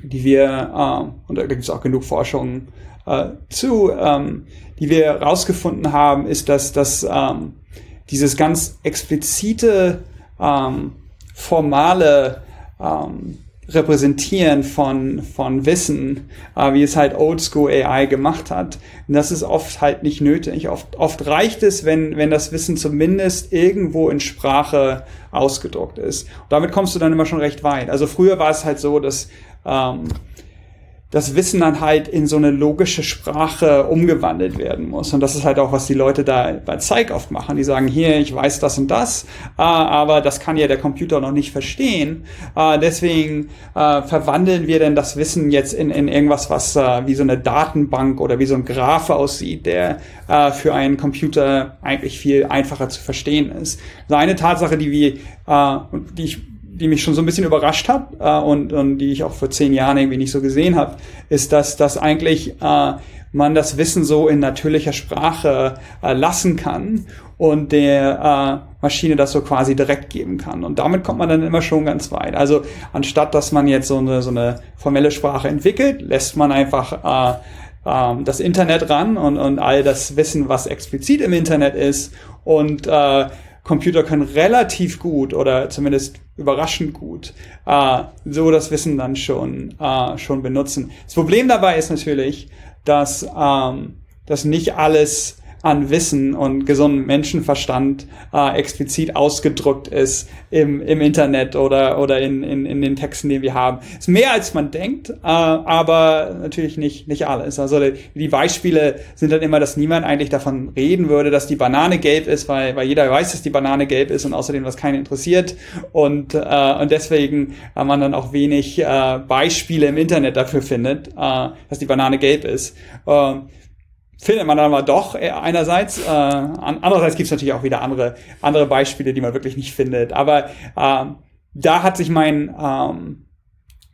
die wir, äh, und da gibt es auch genug Forschung äh, zu, ähm, die wir herausgefunden haben, ist, dass, dass ähm, dieses ganz explizite, ähm, formale ähm, Repräsentieren von, von Wissen, äh, wie es halt Oldschool AI gemacht hat. Das ist oft halt nicht nötig. Oft, oft reicht es, wenn, wenn das Wissen zumindest irgendwo in Sprache ausgedruckt ist. Und damit kommst du dann immer schon recht weit. Also früher war es halt so, dass ähm, das Wissen dann halt in so eine logische Sprache umgewandelt werden muss. Und das ist halt auch, was die Leute da bei Zeig oft machen. Die sagen, hier, ich weiß das und das, äh, aber das kann ja der Computer noch nicht verstehen. Äh, deswegen äh, verwandeln wir denn das Wissen jetzt in, in irgendwas, was äh, wie so eine Datenbank oder wie so ein Graph aussieht, der äh, für einen Computer eigentlich viel einfacher zu verstehen ist. Ist eine Tatsache, die wir, äh, die ich die mich schon so ein bisschen überrascht hat äh, und, und die ich auch vor zehn Jahren irgendwie nicht so gesehen habe, ist, dass, dass eigentlich äh, man das Wissen so in natürlicher Sprache äh, lassen kann und der äh, Maschine das so quasi direkt geben kann. Und damit kommt man dann immer schon ganz weit. Also anstatt dass man jetzt so eine, so eine formelle Sprache entwickelt, lässt man einfach äh, äh, das Internet ran und, und all das Wissen, was explizit im Internet ist und äh, Computer können relativ gut oder zumindest überraschend gut äh, so das Wissen dann schon, äh, schon benutzen. Das Problem dabei ist natürlich, dass, ähm, dass nicht alles an Wissen und gesundem Menschenverstand äh, explizit ausgedrückt ist im, im Internet oder, oder in, in, in den Texten, die wir haben. Ist mehr als man denkt, äh, aber natürlich nicht, nicht alles. Also die, die Beispiele sind dann immer, dass niemand eigentlich davon reden würde, dass die Banane gelb ist, weil, weil jeder weiß, dass die Banane gelb ist und außerdem was keinen interessiert und, äh, und deswegen äh, man dann auch wenig äh, Beispiele im Internet dafür findet, äh, dass die Banane gelb ist. Äh, findet man dann aber doch äh, einerseits. Äh, andererseits gibt es natürlich auch wieder andere, andere Beispiele, die man wirklich nicht findet. Aber ähm, da hat sich mein, ähm,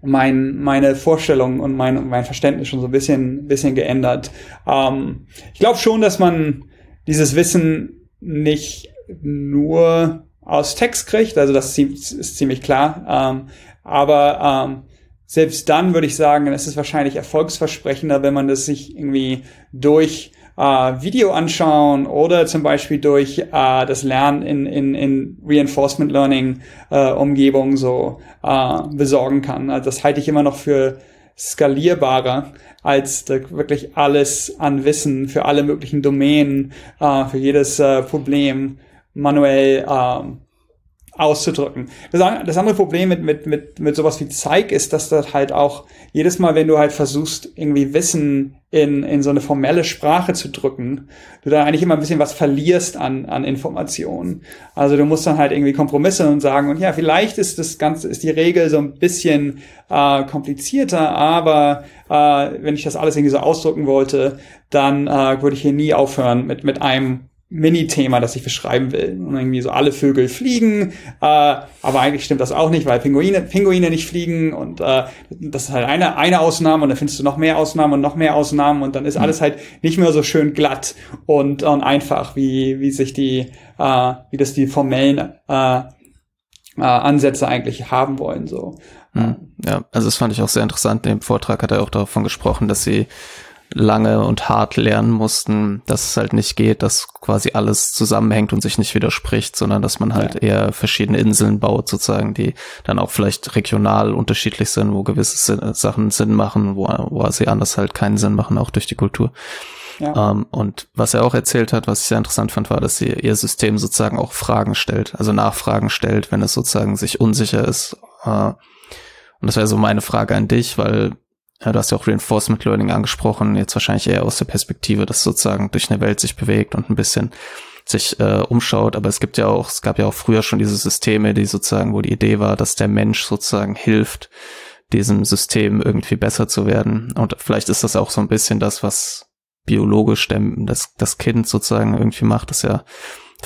mein, meine Vorstellung und mein, mein Verständnis schon so ein bisschen, bisschen geändert. Ähm, ich glaube schon, dass man dieses Wissen nicht nur aus Text kriegt, also das ist ziemlich klar. Ähm, aber ähm, selbst dann würde ich sagen, es ist wahrscheinlich erfolgsversprechender, wenn man das sich irgendwie durch äh, Video anschauen oder zum Beispiel durch äh, das Lernen in, in, in Reinforcement Learning äh, Umgebung so äh, besorgen kann. Also das halte ich immer noch für skalierbarer als wirklich alles an Wissen für alle möglichen Domänen, äh, für jedes äh, Problem manuell äh, auszudrücken. Das, das, andere Problem mit, mit, mit, mit sowas wie Zeig ist, dass das halt auch jedes Mal, wenn du halt versuchst, irgendwie Wissen in, in so eine formelle Sprache zu drücken, du da eigentlich immer ein bisschen was verlierst an, an Informationen. Also du musst dann halt irgendwie Kompromisse und sagen, und ja, vielleicht ist das Ganze, ist die Regel so ein bisschen äh, komplizierter, aber äh, wenn ich das alles irgendwie so ausdrücken wollte, dann äh, würde ich hier nie aufhören mit, mit einem Mini-Thema, das ich beschreiben will. Und irgendwie so alle Vögel fliegen, äh, aber eigentlich stimmt das auch nicht, weil Pinguine, Pinguine nicht fliegen und äh, das ist halt eine, eine Ausnahme und dann findest du noch mehr Ausnahmen und noch mehr Ausnahmen und dann ist mhm. alles halt nicht mehr so schön glatt und, und einfach, wie, wie sich die, äh, wie das die formellen äh, äh, Ansätze eigentlich haben wollen. so. Mhm. Ja, also das fand ich auch sehr interessant. In dem Vortrag hat er auch davon gesprochen, dass sie lange und hart lernen mussten, dass es halt nicht geht, dass quasi alles zusammenhängt und sich nicht widerspricht, sondern dass man halt ja. eher verschiedene Inseln baut, sozusagen, die dann auch vielleicht regional unterschiedlich sind, wo gewisse Sachen Sinn machen, wo, wo sie anders halt keinen Sinn machen, auch durch die Kultur. Ja. Um, ähm, und was er auch erzählt hat, was ich sehr interessant fand, war, dass sie ihr System sozusagen auch Fragen stellt, also Nachfragen stellt, wenn es sozusagen sich unsicher ist. Uh, und das wäre so meine Frage an dich, weil ja, du hast ja auch Reinforcement Learning angesprochen, jetzt wahrscheinlich eher aus der Perspektive, dass sozusagen durch eine Welt sich bewegt und ein bisschen sich äh, umschaut, aber es gibt ja auch, es gab ja auch früher schon diese Systeme, die sozusagen, wo die Idee war, dass der Mensch sozusagen hilft, diesem System irgendwie besser zu werden. Und vielleicht ist das auch so ein bisschen das, was biologisch der, das, das Kind sozusagen irgendwie macht, dass er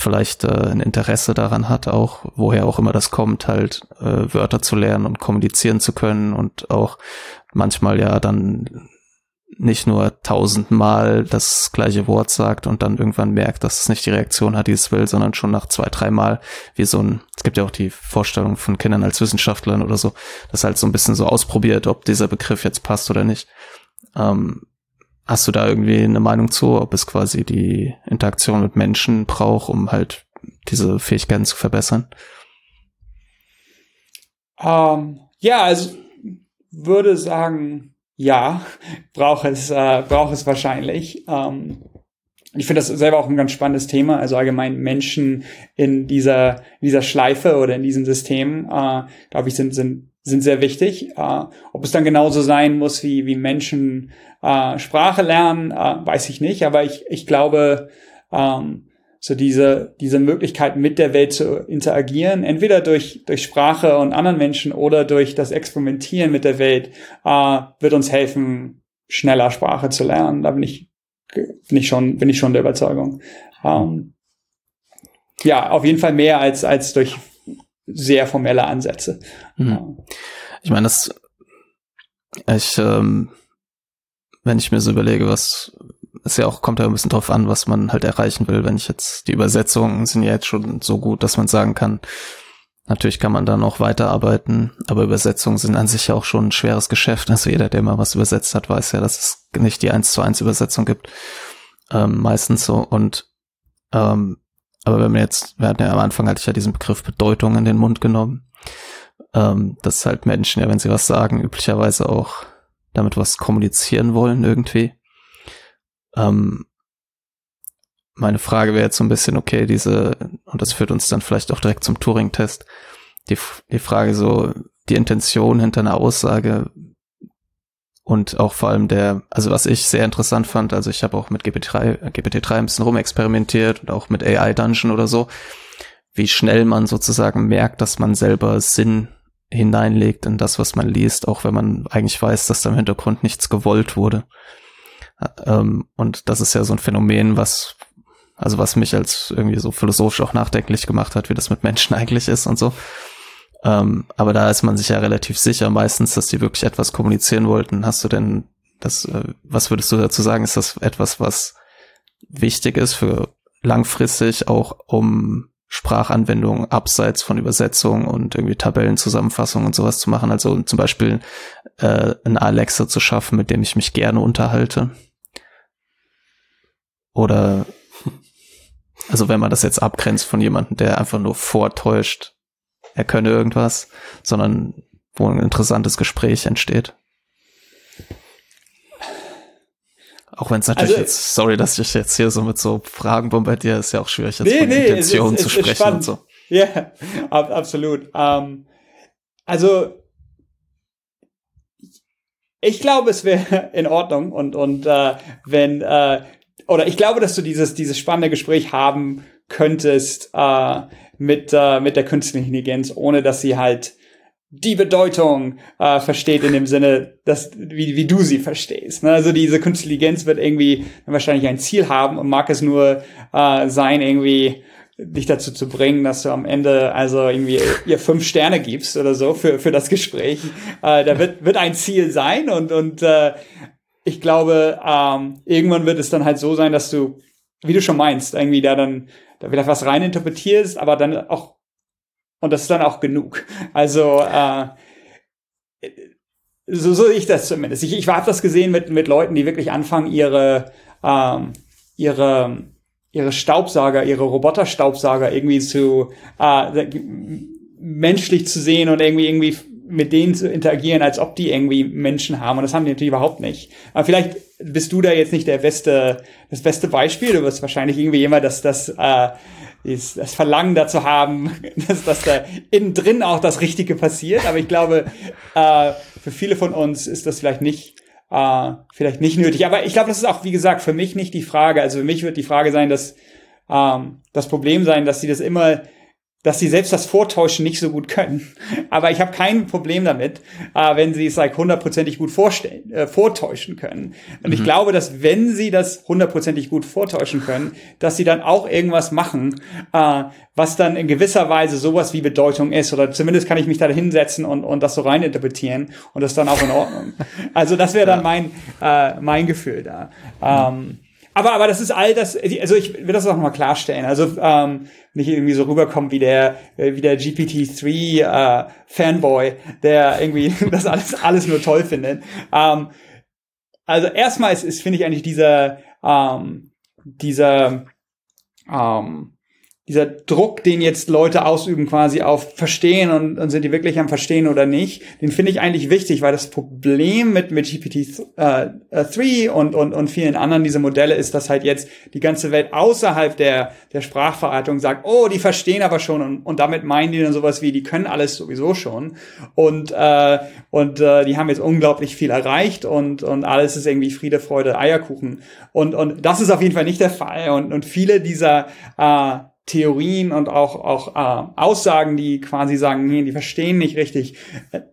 vielleicht äh, ein Interesse daran hat, auch woher auch immer das kommt, halt äh, Wörter zu lernen und kommunizieren zu können und auch manchmal ja dann nicht nur tausendmal das gleiche Wort sagt und dann irgendwann merkt, dass es nicht die Reaktion hat, die es will, sondern schon nach zwei, dreimal wie so ein, es gibt ja auch die Vorstellung von Kindern als Wissenschaftlern oder so, das halt so ein bisschen so ausprobiert, ob dieser Begriff jetzt passt oder nicht. Ähm, hast du da irgendwie eine Meinung zu, ob es quasi die Interaktion mit Menschen braucht, um halt diese Fähigkeiten zu verbessern? Um, ähm, ja, also würde sagen, ja, [laughs] braucht es, äh, braucht es wahrscheinlich. Ähm, ich finde das selber auch ein ganz spannendes Thema. Also allgemein Menschen in dieser, dieser Schleife oder in diesem System, äh, glaube ich, sind, sind, sind sehr wichtig. Äh, ob es dann genauso sein muss, wie, wie Menschen äh, Sprache lernen, äh, weiß ich nicht. Aber ich, ich glaube, ähm, so diese, diese Möglichkeit mit der Welt zu interagieren, entweder durch, durch Sprache und anderen Menschen oder durch das Experimentieren mit der Welt, äh, wird uns helfen, schneller Sprache zu lernen. Da bin ich, bin ich schon, bin ich schon der Überzeugung. Ähm, ja, auf jeden Fall mehr als, als durch sehr formelle Ansätze. Mhm. Ich meine, das, ich, ähm, wenn ich mir so überlege, was, ist ja auch, kommt ja ein bisschen drauf an, was man halt erreichen will. Wenn ich jetzt, die Übersetzungen sind ja jetzt schon so gut, dass man sagen kann, natürlich kann man da noch weiterarbeiten, aber Übersetzungen sind an sich ja auch schon ein schweres Geschäft. Also jeder, der mal was übersetzt hat, weiß ja, dass es nicht die 1 zu 1 Übersetzung gibt. Ähm, meistens so. Und ähm, aber wenn man jetzt, wir hatten ja am Anfang hatte ich ja diesen Begriff Bedeutung in den Mund genommen, ähm, dass halt Menschen ja, wenn sie was sagen, üblicherweise auch damit was kommunizieren wollen irgendwie. Ähm, meine Frage wäre jetzt so ein bisschen, okay, diese, und das führt uns dann vielleicht auch direkt zum Turing-Test, die, die Frage so, die Intention hinter einer Aussage und auch vor allem der, also was ich sehr interessant fand, also ich habe auch mit GPT-3, GPT-3 ein bisschen rumexperimentiert und auch mit AI Dungeon oder so, wie schnell man sozusagen merkt, dass man selber Sinn hineinlegt in das, was man liest, auch wenn man eigentlich weiß, dass da im Hintergrund nichts gewollt wurde. Ähm, und das ist ja so ein Phänomen, was, also was mich als irgendwie so philosophisch auch nachdenklich gemacht hat, wie das mit Menschen [laughs] eigentlich ist und so. Ähm, aber da ist man sich ja relativ sicher meistens, dass die wirklich etwas kommunizieren wollten. Hast du denn das, äh, was würdest du dazu sagen? Ist das etwas, was wichtig ist für langfristig auch um Sprachanwendungen abseits von Übersetzung und irgendwie Tabellenzusammenfassung und sowas zu machen. Also zum Beispiel äh, ein Alexa zu schaffen, mit dem ich mich gerne unterhalte. Oder [laughs] also wenn man das jetzt abgrenzt von jemandem, der einfach nur vortäuscht, er könne irgendwas, sondern wo ein interessantes Gespräch entsteht. Auch wenn es natürlich also, jetzt, sorry, dass ich jetzt hier so mit so Fragen bombardiere, ist ja auch schwierig, jetzt nee, von nee, Intentionen zu sprechen und so. Ja, yeah, [laughs] ab, absolut. Ähm, also, ich glaube, es wäre [laughs] in Ordnung und, und uh, wenn, uh, oder ich glaube, dass du dieses, dieses spannende Gespräch haben könntest uh, mit, mit der künstlichen Intelligenz, ohne dass sie halt die Bedeutung äh, versteht in dem Sinne, dass wie, wie du sie verstehst. Ne? Also diese Künstliche Intelligenz wird irgendwie wahrscheinlich ein Ziel haben und mag es nur äh, sein, irgendwie dich dazu zu bringen, dass du am Ende also irgendwie ihr fünf Sterne gibst oder so für, für das Gespräch. Äh, da wird, wird ein Ziel sein und, und äh, ich glaube, ähm, irgendwann wird es dann halt so sein, dass du, wie du schon meinst, irgendwie da dann da wieder was reininterpretierst, aber dann auch und das ist dann auch genug. Also äh, so, so ich das zumindest. Ich, ich habe das gesehen mit, mit Leuten, die wirklich anfangen, ihre, ähm, ihre, ihre Staubsauger, ihre Roboterstaubsauger irgendwie zu äh, menschlich zu sehen und irgendwie irgendwie mit denen zu interagieren, als ob die irgendwie Menschen haben. Und das haben die natürlich überhaupt nicht. Aber vielleicht bist du da jetzt nicht der beste, das beste Beispiel. Du wirst wahrscheinlich irgendwie immer das, das äh, das Verlangen dazu haben, [laughs] dass, dass da innen drin auch das Richtige passiert. Aber ich glaube, [laughs] äh, für viele von uns ist das vielleicht nicht, äh, vielleicht nicht nötig. Aber ich glaube, das ist auch, wie gesagt, für mich nicht die Frage. Also für mich wird die Frage sein, dass ähm, das Problem sein, dass sie das immer dass sie selbst das Vortäuschen nicht so gut können. Aber ich habe kein Problem damit, äh, wenn sie es like hundertprozentig gut vorstellen, äh, vortäuschen können. Und mhm. ich glaube, dass wenn sie das hundertprozentig gut vortäuschen können, dass sie dann auch irgendwas machen, äh, was dann in gewisser Weise sowas wie Bedeutung ist. Oder zumindest kann ich mich da hinsetzen und, und das so reininterpretieren und das dann auch in Ordnung. [laughs] Also das wäre dann mein, äh, mein Gefühl da. Ähm, aber, aber das ist all das, also ich will das auch mal klarstellen. Also ähm, nicht irgendwie so rüberkommt wie der, wie der GPT-3 äh, Fanboy, der irgendwie [laughs] das alles, alles nur toll findet. Ähm, also erstmal ist, ist finde ich eigentlich dieser, ähm, dieser, ähm, dieser Druck, den jetzt Leute ausüben, quasi auf Verstehen und, und sind die wirklich am Verstehen oder nicht, den finde ich eigentlich wichtig, weil das Problem mit, mit GPT-3 äh, und, und, und vielen anderen dieser Modelle ist, dass halt jetzt die ganze Welt außerhalb der, der Sprachverarbeitung sagt, oh, die verstehen aber schon und, und damit meinen die dann sowas wie, die können alles sowieso schon. Und, äh, und äh, die haben jetzt unglaublich viel erreicht und, und alles ist irgendwie Friede, Freude, Eierkuchen. Und, und das ist auf jeden Fall nicht der Fall. Und, und viele dieser äh, Theorien und auch, auch äh, Aussagen, die quasi sagen, nee, die verstehen nicht richtig.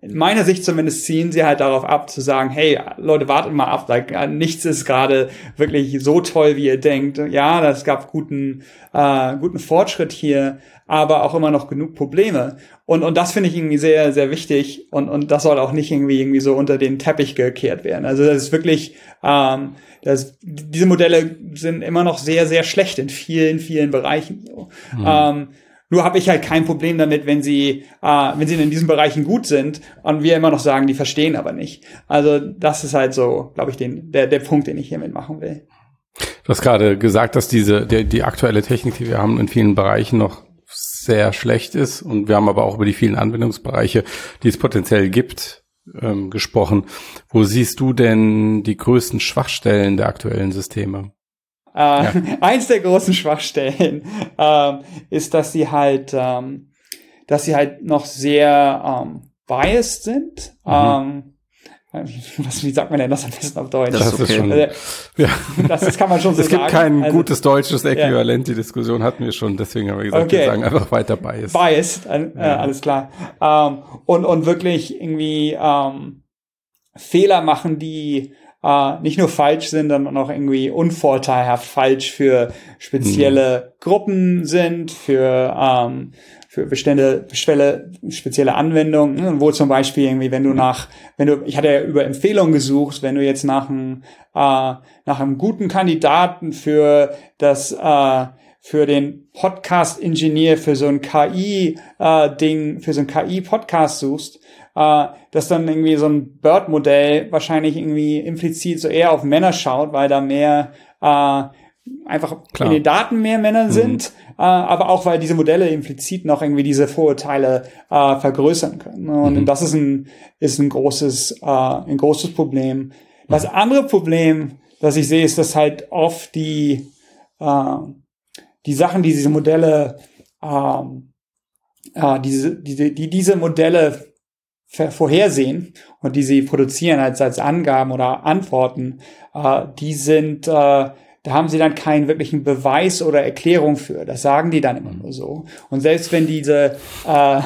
In meiner Sicht zumindest ziehen sie halt darauf ab, zu sagen, hey, Leute, wartet mal ab, like, äh, nichts ist gerade wirklich so toll, wie ihr denkt. Ja, das gab guten, äh, guten Fortschritt hier, aber auch immer noch genug Probleme. Und, und das finde ich irgendwie sehr, sehr wichtig und, und das soll auch nicht irgendwie, irgendwie so unter den Teppich gekehrt werden. Also das ist wirklich, ähm, das, diese Modelle sind immer noch sehr, sehr schlecht in vielen, vielen Bereichen. So. Mhm. Ähm, nur habe ich halt kein Problem damit, wenn sie, äh, wenn sie in diesen Bereichen gut sind und wir immer noch sagen, die verstehen aber nicht. Also das ist halt so, glaube ich, den, der, der Punkt, den ich hiermit machen will. hast gerade gesagt, dass diese, die, die aktuelle Technik, die wir haben, in vielen Bereichen noch sehr schlecht ist. Und wir haben aber auch über die vielen Anwendungsbereiche, die es potenziell gibt, ähm, gesprochen. Wo siehst du denn die größten Schwachstellen der aktuellen Systeme? Äh, ja. [laughs] Eins der großen Schwachstellen äh, ist, dass sie halt, ähm, dass sie halt noch sehr ähm, biased sind. Mhm. Ähm, [laughs] was, wie sagt man denn das am besten auf Deutsch? Das, ist okay. schon, also, ja. das, das, kann man schon so sagen. Es gibt kein also, gutes deutsches Äquivalent, ja. die Diskussion hatten wir schon, deswegen haben wir gesagt, okay. wir sagen einfach weiter biased. Biased, äh, ja. alles klar. Ähm, und, und wirklich irgendwie ähm, Fehler machen, die äh, nicht nur falsch sind, sondern auch irgendwie unvorteilhaft falsch für spezielle hm. Gruppen sind, für ähm, für bestimmte, bestimmte spezielle Anwendungen, ne, wo zum Beispiel irgendwie, wenn du nach, wenn du, ich hatte ja über Empfehlungen gesucht, wenn du jetzt nach einem, äh, nach einem guten Kandidaten für das, äh, für den Podcast-Ingenieur, für so ein KI-Ding, äh, für so ein KI-Podcast suchst, äh, dass dann irgendwie so ein Bird-Modell wahrscheinlich irgendwie implizit so eher auf Männer schaut, weil da mehr äh, einfach Klar. in den Daten mehr Männer mhm. sind, äh, aber auch weil diese Modelle implizit noch irgendwie diese Vorurteile äh, vergrößern können. Und mhm. das ist ein ist ein großes äh, ein großes Problem. Das mhm. andere Problem, das ich sehe, ist, dass halt oft die äh, die Sachen, die diese Modelle äh, äh, diese die, die diese Modelle vorhersehen und die sie produzieren als als Angaben oder Antworten, äh, die sind da haben sie dann keinen wirklichen Beweis oder Erklärung für. Das sagen die dann immer nur so. Und selbst wenn diese, äh,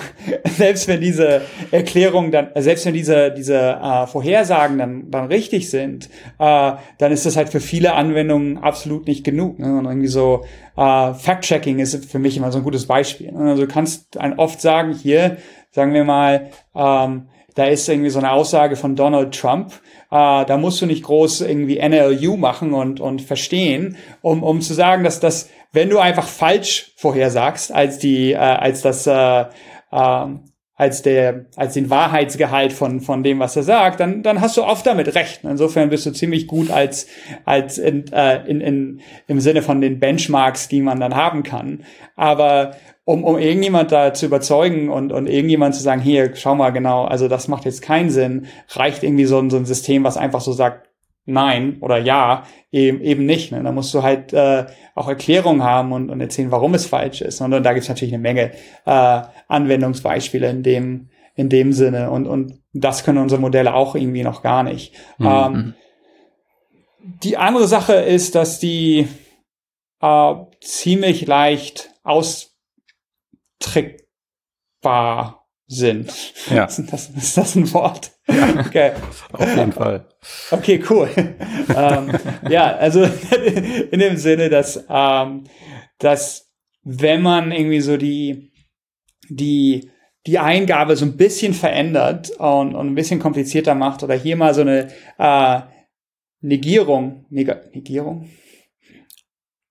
[laughs] selbst wenn diese Erklärung dann, äh, selbst wenn diese, diese äh, Vorhersagen dann, dann richtig sind, äh, dann ist das halt für viele Anwendungen absolut nicht genug. Ne? Und irgendwie so äh, Fact-Checking ist für mich immer so ein gutes Beispiel. Ne? Also du kannst dann oft sagen, hier, sagen wir mal, ähm, da ist irgendwie so eine Aussage von Donald Trump, äh, da musst du nicht groß irgendwie NLU machen und, und verstehen, um, um zu sagen, dass das, wenn du einfach falsch vorhersagst, als die, äh, als das, äh, äh, als der, als den Wahrheitsgehalt von, von dem, was er sagt, dann, dann hast du oft damit recht. Insofern bist du ziemlich gut als, als in, äh, in, in, im Sinne von den Benchmarks, die man dann haben kann. Aber um, um irgendjemand da zu überzeugen und, und irgendjemand zu sagen, hier, schau mal genau, also das macht jetzt keinen Sinn, reicht irgendwie so, ein so ein System, was einfach so sagt, nein oder ja, eben, eben nicht. Ne? Da musst du halt äh, auch Erklärungen haben und, und erzählen, warum es falsch ist. Und, und da gibt's natürlich eine Menge äh, Anwendungsbeispiele in dem, in dem Sinne. Und, und das können unsere Modelle auch irgendwie noch gar nicht. Mhm. Ähm, die andere Sache ist, dass die äh, ziemlich leicht aus trickbar sind. Ja. [laughs] Ist das, ist das ein Wort? Ja, okay. Auf jeden Fall. Okay, cool. ähm, ja, also [laughs] in dem Sinne, dass, ähm, dass wenn man irgendwie so die, die, die Eingabe so ein bisschen verändert und, und ein bisschen komplizierter macht oder hier mal so eine äh, Negierung, Neg Negierung?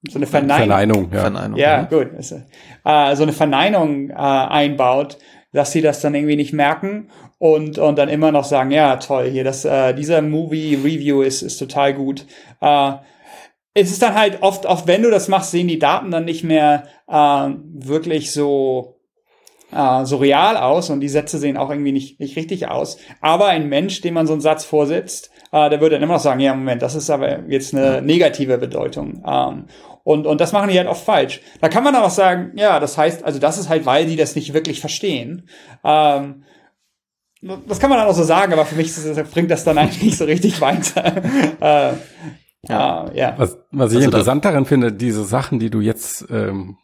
So eine Verneinung. Verneinung, ja. Verneinung, ja, ja. gut. Äh, so eine Verneinung äh, einbaut, dass sie das dann irgendwie nicht merken und, und dann immer noch sagen, ja, toll, hier, das, äh, dieser Movie-Review ist, ist total gut. Äh, es ist dann halt oft, oft, wenn du das machst, sehen die Daten dann nicht mehr äh, wirklich so äh, so real aus und die Sätze sehen auch irgendwie nicht, nicht richtig aus. Aber ein Mensch, dem man so einen Satz vorsetzt, äh, der würde dann immer noch sagen, ja, Moment, das ist aber jetzt eine negative Bedeutung. Ähm, und, und das machen die halt oft falsch. Da kann man auch sagen, ja, das heißt, also das ist halt, weil die das nicht wirklich verstehen. Ähm, das kann man dann auch so sagen, aber für mich das, bringt das dann eigentlich nicht so richtig weiter. [laughs] äh, ja. Äh, ja. Was, was ich also interessant daran finde, diese Sachen, die du jetzt ähm,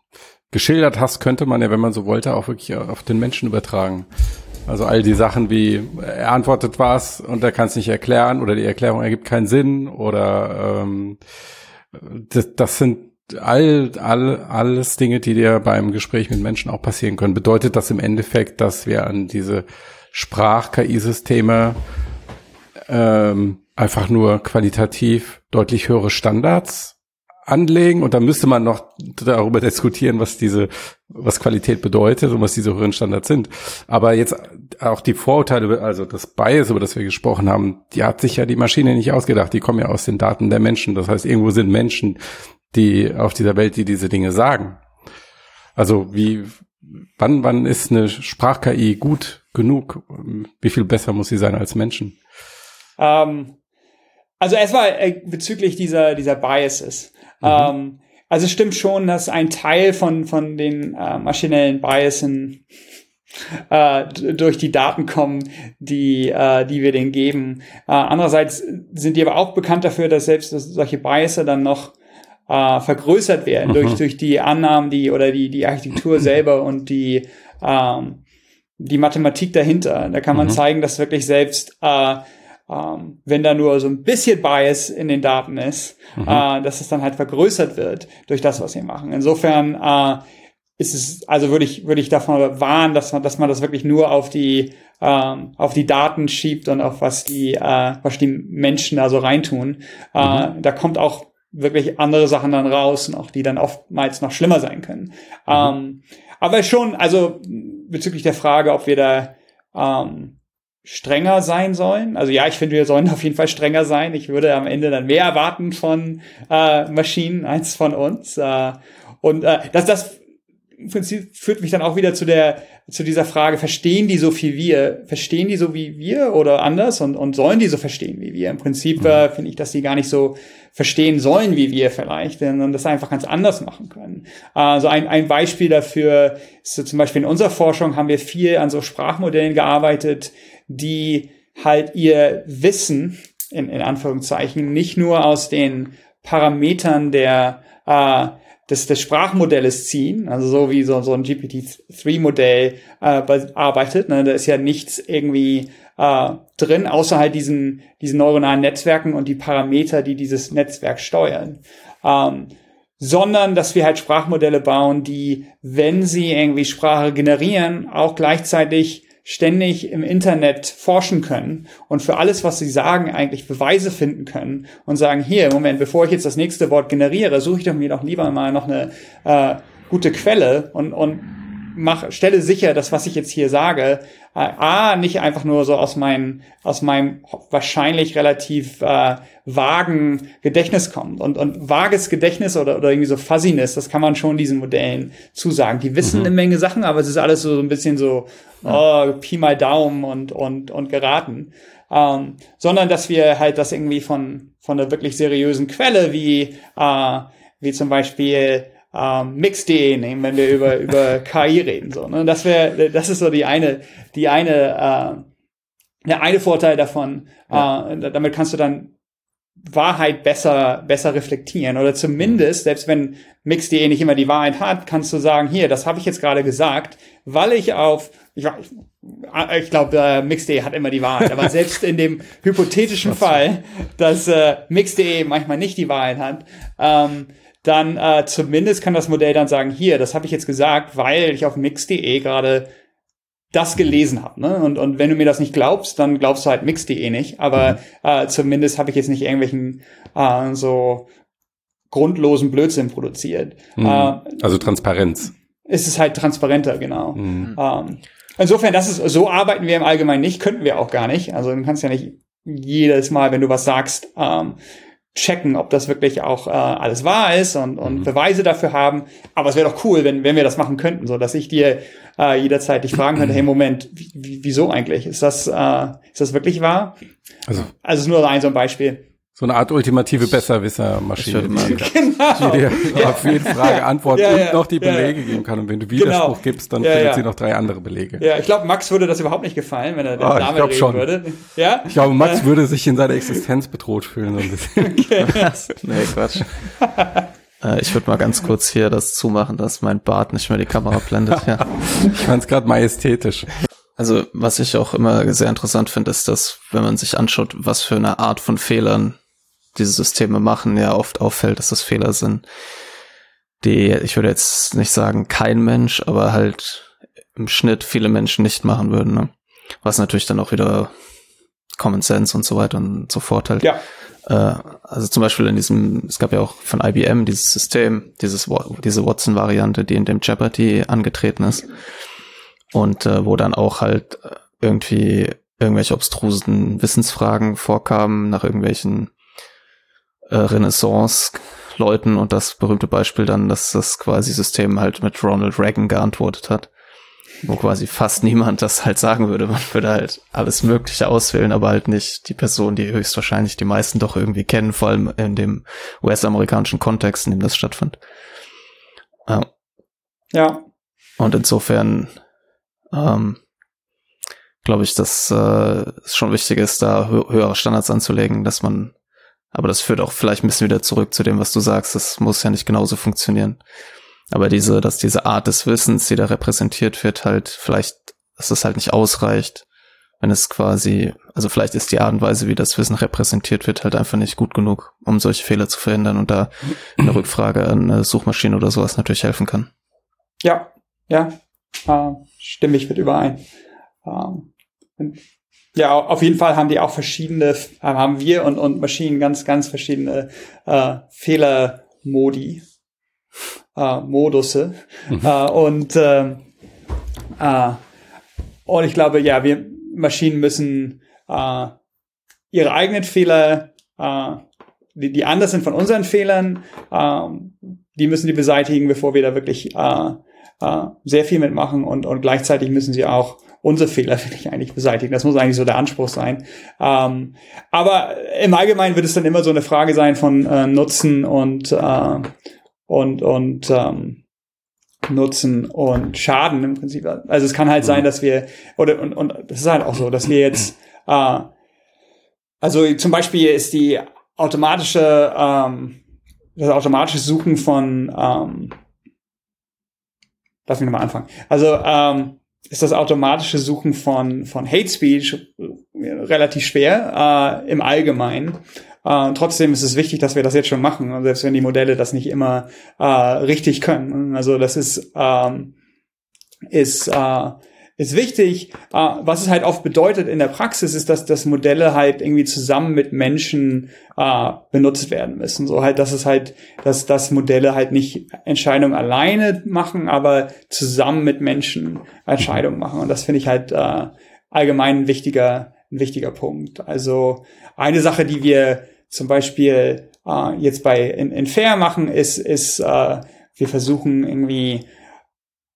geschildert hast, könnte man ja, wenn man so wollte, auch wirklich auf den Menschen übertragen. Also all die Sachen wie, er antwortet was und er kann es nicht erklären oder die Erklärung ergibt keinen Sinn oder ähm, das, das sind all, all, alles Dinge, die dir beim Gespräch mit Menschen auch passieren können. Bedeutet das im Endeffekt, dass wir an diese Sprach-KI-Systeme ähm, einfach nur qualitativ deutlich höhere Standards anlegen und dann müsste man noch darüber diskutieren, was diese, was Qualität bedeutet und was diese höheren Standards sind. Aber jetzt auch die Vorurteile, also das Bias, über das wir gesprochen haben, die hat sich ja die Maschine nicht ausgedacht. Die kommen ja aus den Daten der Menschen. Das heißt, irgendwo sind Menschen, die auf dieser Welt, die diese Dinge sagen. Also wie, wann, wann ist eine Sprach-KI gut genug? Wie viel besser muss sie sein als Menschen? Ähm, also erstmal äh, bezüglich dieser, dieser Biases. Mhm. Ähm, also es stimmt schon, dass ein Teil von, von den äh, maschinellen Biasen äh, durch die Daten kommen, die, äh, die wir denen geben. Äh, andererseits sind die aber auch bekannt dafür, dass selbst dass solche Biases dann noch äh, vergrößert werden mhm. durch, durch die Annahmen, die oder die, die Architektur selber und die, ähm, die Mathematik dahinter. Da kann man mhm. zeigen, dass wirklich selbst äh, ähm, wenn da nur so ein bisschen Bias in den Daten ist, mhm. äh, dass es dann halt vergrößert wird durch das, was wir machen. Insofern äh, ist es, also würde ich, würde ich davon warnen, dass man, dass man das wirklich nur auf die, ähm, auf die Daten schiebt und auf was die, äh, was die Menschen da so reintun. Äh, mhm. da kommt auch wirklich andere Sachen dann raus und auch die dann oftmals noch schlimmer sein können. Mhm. Ähm, aber schon, also bezüglich der Frage, ob wir da ähm, strenger sein sollen. Also ja, ich finde, wir sollen [laughs] auf jeden Fall strenger sein. Ich würde am Ende dann mehr erwarten von äh, Maschinen als von uns. Äh, und äh, das, das im Prinzip führt mich dann auch wieder zu der zu dieser Frage, verstehen die so viel wir? Verstehen die so wie wir oder anders und, und sollen die so verstehen wie wir? Im Prinzip mhm. äh, finde ich, dass die gar nicht so verstehen sollen wie wir vielleicht, sondern das einfach ganz anders machen können. Also ein, ein Beispiel dafür ist so zum Beispiel in unserer Forschung haben wir viel an so Sprachmodellen gearbeitet, die halt ihr Wissen, in, in Anführungszeichen, nicht nur aus den Parametern der, äh, des, des Sprachmodells ziehen, also so wie so, so ein GPT-3-Modell äh, arbeitet. Ne? Da ist ja nichts irgendwie äh, drin, außer halt diesen, diesen neuronalen Netzwerken und die Parameter, die dieses Netzwerk steuern. Ähm, sondern dass wir halt Sprachmodelle bauen, die, wenn sie irgendwie Sprache generieren, auch gleichzeitig ständig im Internet forschen können und für alles, was sie sagen, eigentlich Beweise finden können und sagen, hier, Moment, bevor ich jetzt das nächste Wort generiere, suche ich doch mir doch lieber mal noch eine äh, gute Quelle und, und mach, stelle sicher, dass was ich jetzt hier sage, äh, a nicht einfach nur so aus meinem aus meinem wahrscheinlich relativ äh, vagen Gedächtnis kommt und und vages Gedächtnis oder oder irgendwie so Fuzziness, das kann man schon diesen Modellen zusagen. Die wissen mhm. eine Menge Sachen, aber es ist alles so, so ein bisschen so oh, Pi mal Daumen und und und geraten. Ähm, sondern dass wir halt das irgendwie von von einer wirklich seriösen Quelle wie äh, wie zum Beispiel ähm, Mix.de nehmen, wenn wir über, [laughs] über KI reden. So, ne? Das wäre, das ist so die eine, die eine, äh, der eine Vorteil davon. Ja. Äh, damit kannst du dann Wahrheit besser, besser reflektieren. Oder zumindest, selbst wenn Mix.de nicht immer die Wahrheit hat, kannst du sagen, hier, das habe ich jetzt gerade gesagt, weil ich auf, ich, ich glaube, äh, Mix.de hat immer die Wahrheit, aber [laughs] selbst in dem hypothetischen Fall, dass äh, Mix.de manchmal nicht die Wahrheit hat, ähm, dann äh, zumindest kann das Modell dann sagen, hier, das habe ich jetzt gesagt, weil ich auf mix.de gerade das gelesen habe. Ne? Und, und wenn du mir das nicht glaubst, dann glaubst du halt mix.de nicht. Aber mhm. äh, zumindest habe ich jetzt nicht irgendwelchen äh, so grundlosen Blödsinn produziert. Mhm. Äh, also Transparenz. Ist es halt transparenter, genau. Mhm. Ähm, insofern, das ist, so arbeiten wir im Allgemeinen nicht, könnten wir auch gar nicht. Also du kannst ja nicht jedes Mal, wenn du was sagst, ähm, checken, ob das wirklich auch äh, alles wahr ist und, und mhm. Beweise dafür haben. Aber es wäre doch cool, wenn, wenn wir das machen könnten, so dass ich dir äh, jederzeit dich fragen könnte, hey Moment, wieso eigentlich? Ist das, äh, ist das wirklich wahr? Also, also es ist nur ein so ein Beispiel. So eine Art ultimative Besserwisser-Maschine, die, genau. die dir [laughs] ja. auf jede Frage antwortet ja, ja, und noch die Belege geben kann. Und wenn du Widerspruch genau. gibst, dann findet sie noch drei andere Belege. Ja, ich glaube, Max würde das überhaupt nicht gefallen, wenn er oh, damit reden schon. würde. Ja? Ich glaube, Max würde sich in seiner Existenz bedroht fühlen. So ein bisschen. [laughs] Okay. nee, Quatsch. [laughs] Äh, ich würde mal ganz kurz hier das zumachen, dass mein Bart nicht mehr die Kamera blendet. Ja. ich fand es gerade majestätisch. Also was ich auch immer sehr interessant finde, ist, dass wenn man sich anschaut, was für eine Art von Fehlern diese Systeme machen, ja oft auffällt, dass das Fehler sind, die, ich würde jetzt nicht sagen kein Mensch, aber halt im Schnitt viele Menschen nicht machen würden. Ne? Was natürlich dann auch wieder Common Sense und so weiter und so fort halt. Ja. Äh, also zum Beispiel in diesem, es gab ja auch von IBM dieses System, dieses, diese Watson-Variante, die in dem Jeopardy angetreten ist. Und äh, wo dann auch halt irgendwie irgendwelche obstrusen Wissensfragen vorkamen nach irgendwelchen äh, Renaissance-Leuten und das berühmte Beispiel dann, dass das quasi System halt mit Ronald Reagan geantwortet hat wo quasi fast niemand das halt sagen würde. Man würde halt alles Mögliche auswählen, aber halt nicht die Person, die höchstwahrscheinlich die meisten doch irgendwie kennen, vor allem in dem US-amerikanischen Kontext, in dem das stattfindet. Ja. ja. Und insofern ähm, glaube ich, dass äh, es schon wichtig ist, da hö höhere Standards anzulegen, dass man, aber das führt auch vielleicht ein bisschen wieder zurück zu dem, was du sagst, das muss ja nicht genauso funktionieren. Aber diese, dass diese Art des Wissens, die da repräsentiert wird, halt vielleicht, dass das halt nicht ausreicht, wenn es quasi, also vielleicht ist die Art und Weise, wie das Wissen repräsentiert wird, halt einfach nicht gut genug, um solche Fehler zu verhindern und da eine Rückfrage an eine Suchmaschine oder sowas natürlich helfen kann. Ja, ja, äh, stimme ich mit überein. Ähm, ja, auf jeden Fall haben die auch verschiedene, haben wir und, und Maschinen ganz, ganz verschiedene äh, Fehlermodi äh, Modusse. Mhm. Äh, und, äh, äh, und ich glaube, ja, wir Maschinen müssen äh, ihre eigenen Fehler, äh, die, die anders sind von unseren Fehlern, äh, die müssen die beseitigen, bevor wir da wirklich äh, äh, sehr viel mitmachen und, und gleichzeitig müssen sie auch unsere Fehler, finde ich, eigentlich beseitigen. Das muss eigentlich so der Anspruch sein. Ähm, aber im Allgemeinen wird es dann immer so eine Frage sein von äh, Nutzen und äh, und, und ähm, Nutzen und Schaden im Prinzip. Also es kann halt sein, mhm. dass wir, oder und, und das ist halt auch so, dass wir jetzt, äh, also zum Beispiel ist die automatische, ähm, das automatische Suchen von, ähm, lass mich nochmal anfangen. Also ähm, ist das automatische Suchen von, von Hate Speech relativ schwer äh, im Allgemeinen. Äh, trotzdem ist es wichtig, dass wir das jetzt schon machen, selbst wenn die Modelle das nicht immer äh, richtig können. Also das ist, ähm, ist, äh, ist wichtig. Äh, was es halt oft bedeutet in der Praxis, ist, dass, dass Modelle halt irgendwie zusammen mit Menschen äh, benutzt werden müssen. So halt, dass es halt, dass, dass Modelle halt nicht Entscheidungen alleine machen, aber zusammen mit Menschen Entscheidungen machen. Und das finde ich halt äh, allgemein ein wichtiger, ein wichtiger Punkt. Also eine Sache, die wir zum Beispiel äh, jetzt bei in, in Fair machen, ist, ist äh, wir versuchen irgendwie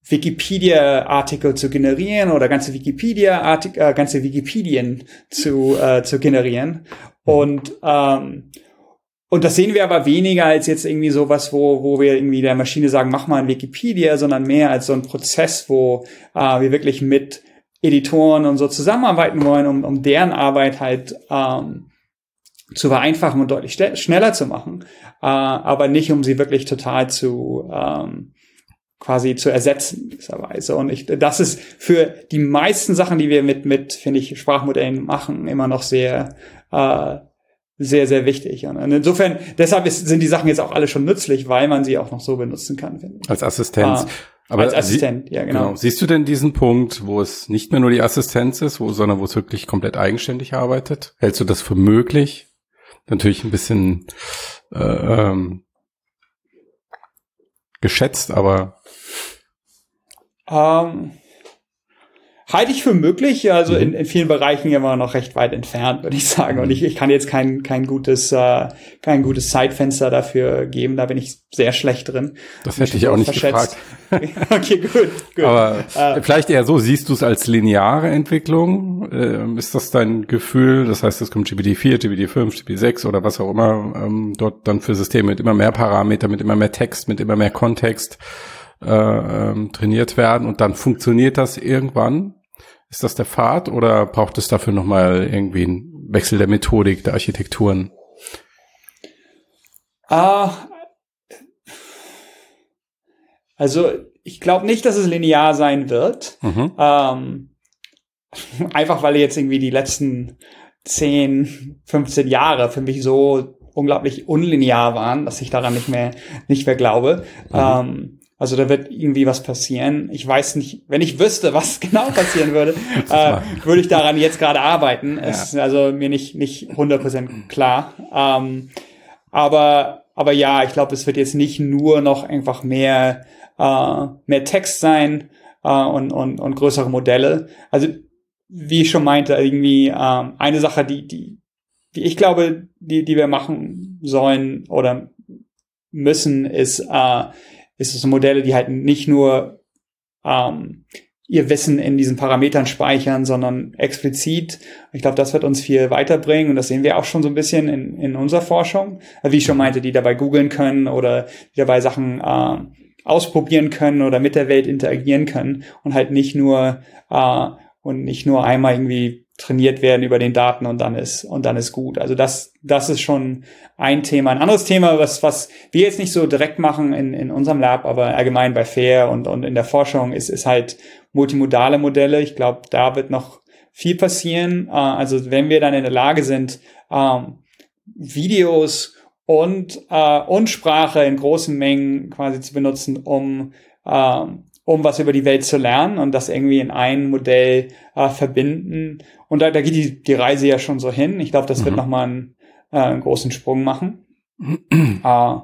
Wikipedia-Artikel zu generieren oder ganze Wikipedia-Artikel, äh, ganze Wikipedien zu, äh, zu generieren. Und ähm, und das sehen wir aber weniger als jetzt irgendwie sowas, wo, wo wir irgendwie der Maschine sagen, mach mal ein Wikipedia, sondern mehr als so ein Prozess, wo äh, wir wirklich mit Editoren und so zusammenarbeiten wollen, um, um deren Arbeit halt ähm, zu vereinfachen und deutlich schneller zu machen, äh, aber nicht um sie wirklich total zu ähm, quasi zu ersetzen gewisserweise. Und ich, das ist für die meisten Sachen, die wir mit mit finde ich Sprachmodellen machen, immer noch sehr äh, sehr sehr wichtig. Und insofern deshalb ist, sind die Sachen jetzt auch alle schon nützlich, weil man sie auch noch so benutzen kann. Finde ich. Als Assistenz. Ah. Aber als Assistent, Sie, ja genau. genau. Siehst du denn diesen Punkt, wo es nicht mehr nur die Assistenz ist, wo, sondern wo es wirklich komplett eigenständig arbeitet? Hältst du das für möglich? Natürlich ein bisschen äh, ähm, geschätzt, aber ähm, Halte ich für möglich, also mhm. in, in vielen Bereichen immer noch recht weit entfernt, würde ich [laughs] sagen. Und ich, ich kann jetzt kein, kein gutes, äh, kein gutes Zeitfenster dafür geben. Da bin ich sehr schlecht drin. Das hätte ich auch nicht verschätzt. gefragt. [laughs] okay, gut, gut. Aber äh, vielleicht eher so, siehst du es als lineare Entwicklung? Äh, ist das dein Gefühl? Das heißt, es kommt GPT-4, GPT-5, GPT-6 oder was auch immer ähm, dort dann für Systeme mit immer mehr Parameter, mit immer mehr Text, mit immer mehr Kontext äh, ähm, trainiert werden und dann funktioniert das irgendwann? Ist das der Pfad oder braucht es dafür nochmal irgendwie einen Wechsel der Methodik, der Architekturen? Ah, also ich glaube nicht, dass es linear sein wird. Mhm. Ähm, einfach weil jetzt irgendwie die letzten 10, 15 Jahre für mich so unglaublich unlinear waren, dass ich daran nicht mehr, nicht mehr glaube. Mhm. Ähm, Also da wird irgendwie was passieren. Ich weiß nicht, wenn ich wüsste, was [laughs] genau passieren würde, äh, würde ich daran jetzt gerade arbeiten. Ja. Ist also mir nicht nicht 100% klar. Ähm, aber aber ja, ich glaube, es wird jetzt nicht nur noch einfach mehr äh, mehr Text sein äh, und, und und größere Modelle. Also wie ich schon meinte, irgendwie ähm, eine Sache, die die die ich glaube, die die wir machen sollen oder müssen, ist äh, ist es Modelle, die halt nicht nur ähm, ihr Wissen in diesen Parametern speichern, sondern explizit. Ich glaube, das wird uns viel weiterbringen und das sehen wir auch schon so ein bisschen in, in unserer Forschung. Wie ich schon meinte, die dabei googeln können oder die dabei Sachen äh, ausprobieren können oder mit der Welt interagieren können und halt nicht nur äh, und nicht nur einmal irgendwie trainiert werden über den Daten und dann ist und dann ist gut. Also das das ist schon ein Thema. Ein anderes Thema, was was wir jetzt nicht so direkt machen in, in unserem Lab, aber allgemein bei Fair und und in der Forschung ist ist halt multimodale Modelle. Ich glaube, da wird noch viel passieren. Äh, also wenn wir dann in der Lage sind, ähm, Videos und äh, und Sprache in großen Mengen quasi zu benutzen, um ähm, um was über die Welt zu lernen und das irgendwie in ein Modell äh, verbinden. Und da, da geht die, die Reise ja schon so hin. Ich glaube, das mhm. wird nochmal einen, äh, einen großen Sprung machen. äh, [clears throat] ja,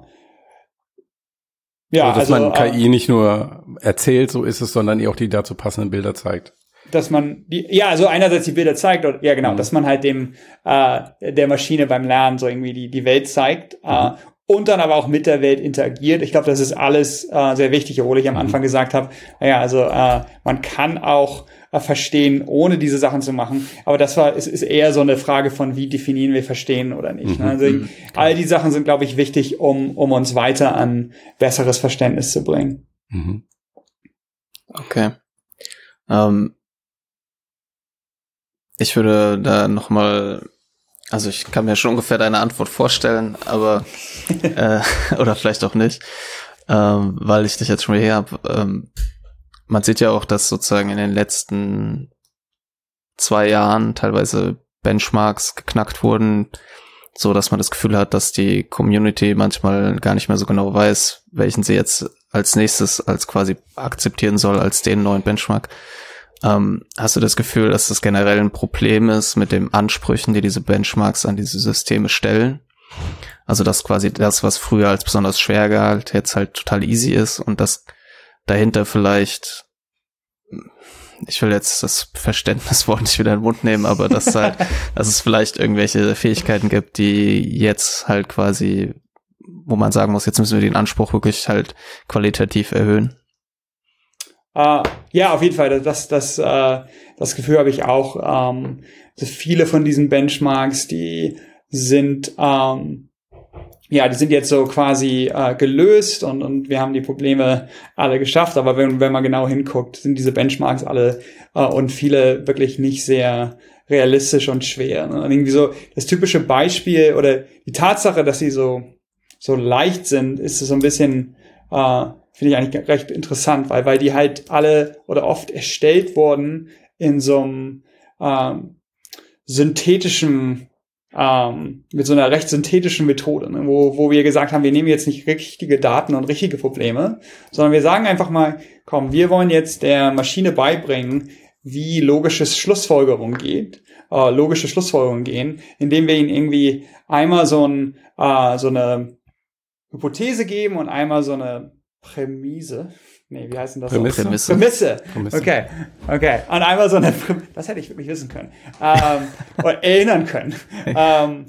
also, dass also, man KI äh, nicht nur erzählt, so ist es, sondern ihr auch die dazu passenden Bilder zeigt. Dass man die, ja, also einerseits die Bilder zeigt, oder, ja genau, mhm. dass man halt dem äh, der Maschine beim Lernen so irgendwie die, die Welt zeigt äh, mhm und dann aber auch mit der Welt interagiert. Ich glaube, das ist alles äh, sehr wichtig, obwohl ich am mhm. Anfang gesagt habe, naja, also äh, man kann auch äh, verstehen, ohne diese Sachen zu machen. Aber das war, es ist eher so eine Frage von, wie definieren wir verstehen oder nicht. Ne? Mhm. Also mhm. all die Sachen sind, glaube ich, wichtig, um, um uns weiter an besseres Verständnis zu bringen. Mhm. Okay. Ähm, ich würde da noch mal also ich kann mir schon ungefähr deine Antwort vorstellen, aber [laughs] äh, [laughs] oder vielleicht auch nicht, ähm, weil ich dich jetzt schon hier habe. Ähm, man sieht ja auch, dass sozusagen in den letzten zwei Jahren teilweise Benchmarks geknackt wurden, so dass man das Gefühl hat, dass die Community manchmal gar nicht mehr so genau weiß, welchen sie jetzt als nächstes als quasi akzeptieren soll als den neuen Benchmark. Ähm, hast du das Gefühl, dass das generell ein Problem ist mit den Ansprüchen, die diese Benchmarks an diese Systeme stellen? Also dass quasi das, was früher als besonders schwer galt, jetzt halt total easy ist und dass dahinter vielleicht, ich will jetzt das Verständniswort nicht wieder in den Mund nehmen, aber dass [laughs] halt, dass es vielleicht irgendwelche Fähigkeiten gibt, die jetzt halt quasi, wo man sagen muss, jetzt müssen wir den Anspruch wirklich halt qualitativ erhöhen. Uh, ja, auf jeden Fall. Das, das, uh, das Gefühl habe ich auch. Ähm, viele von diesen Benchmarks, die sind, ähm, ja, die sind jetzt so quasi äh, gelöst und, und wir haben die Probleme alle geschafft. Aber wenn, wenn man genau hinguckt, sind diese Benchmarks alle äh, und viele wirklich nicht sehr realistisch und schwer. Ne? Und irgendwie so das typische Beispiel oder die Tatsache, dass sie so so leicht sind, ist so ein bisschen äh, finde ich eigentlich recht interessant, weil, weil die halt alle oder oft erstellt wurden in so einem ähm, synthetischen, ähm, mit so einer recht synthetischen Methode, ne? wo, wo wir gesagt haben, wir nehmen jetzt nicht richtige Daten und richtige Probleme, sondern wir sagen einfach mal, komm, wir wollen jetzt der Maschine beibringen, wie logisches Schlussfolgerung geht, äh, logische Schlussfolgerungen gehen, indem wir ihnen irgendwie einmal so, ein, äh, so eine Hypothese geben und einmal so eine Prämisse. Nee, wie heißt denn das? Prämisse. Prämisse. Prämisse. Prämisse. Okay, okay. Und einmal so eine, Prämisse. das hätte ich wirklich wissen können. Ähm, [laughs] oder erinnern können. ähm,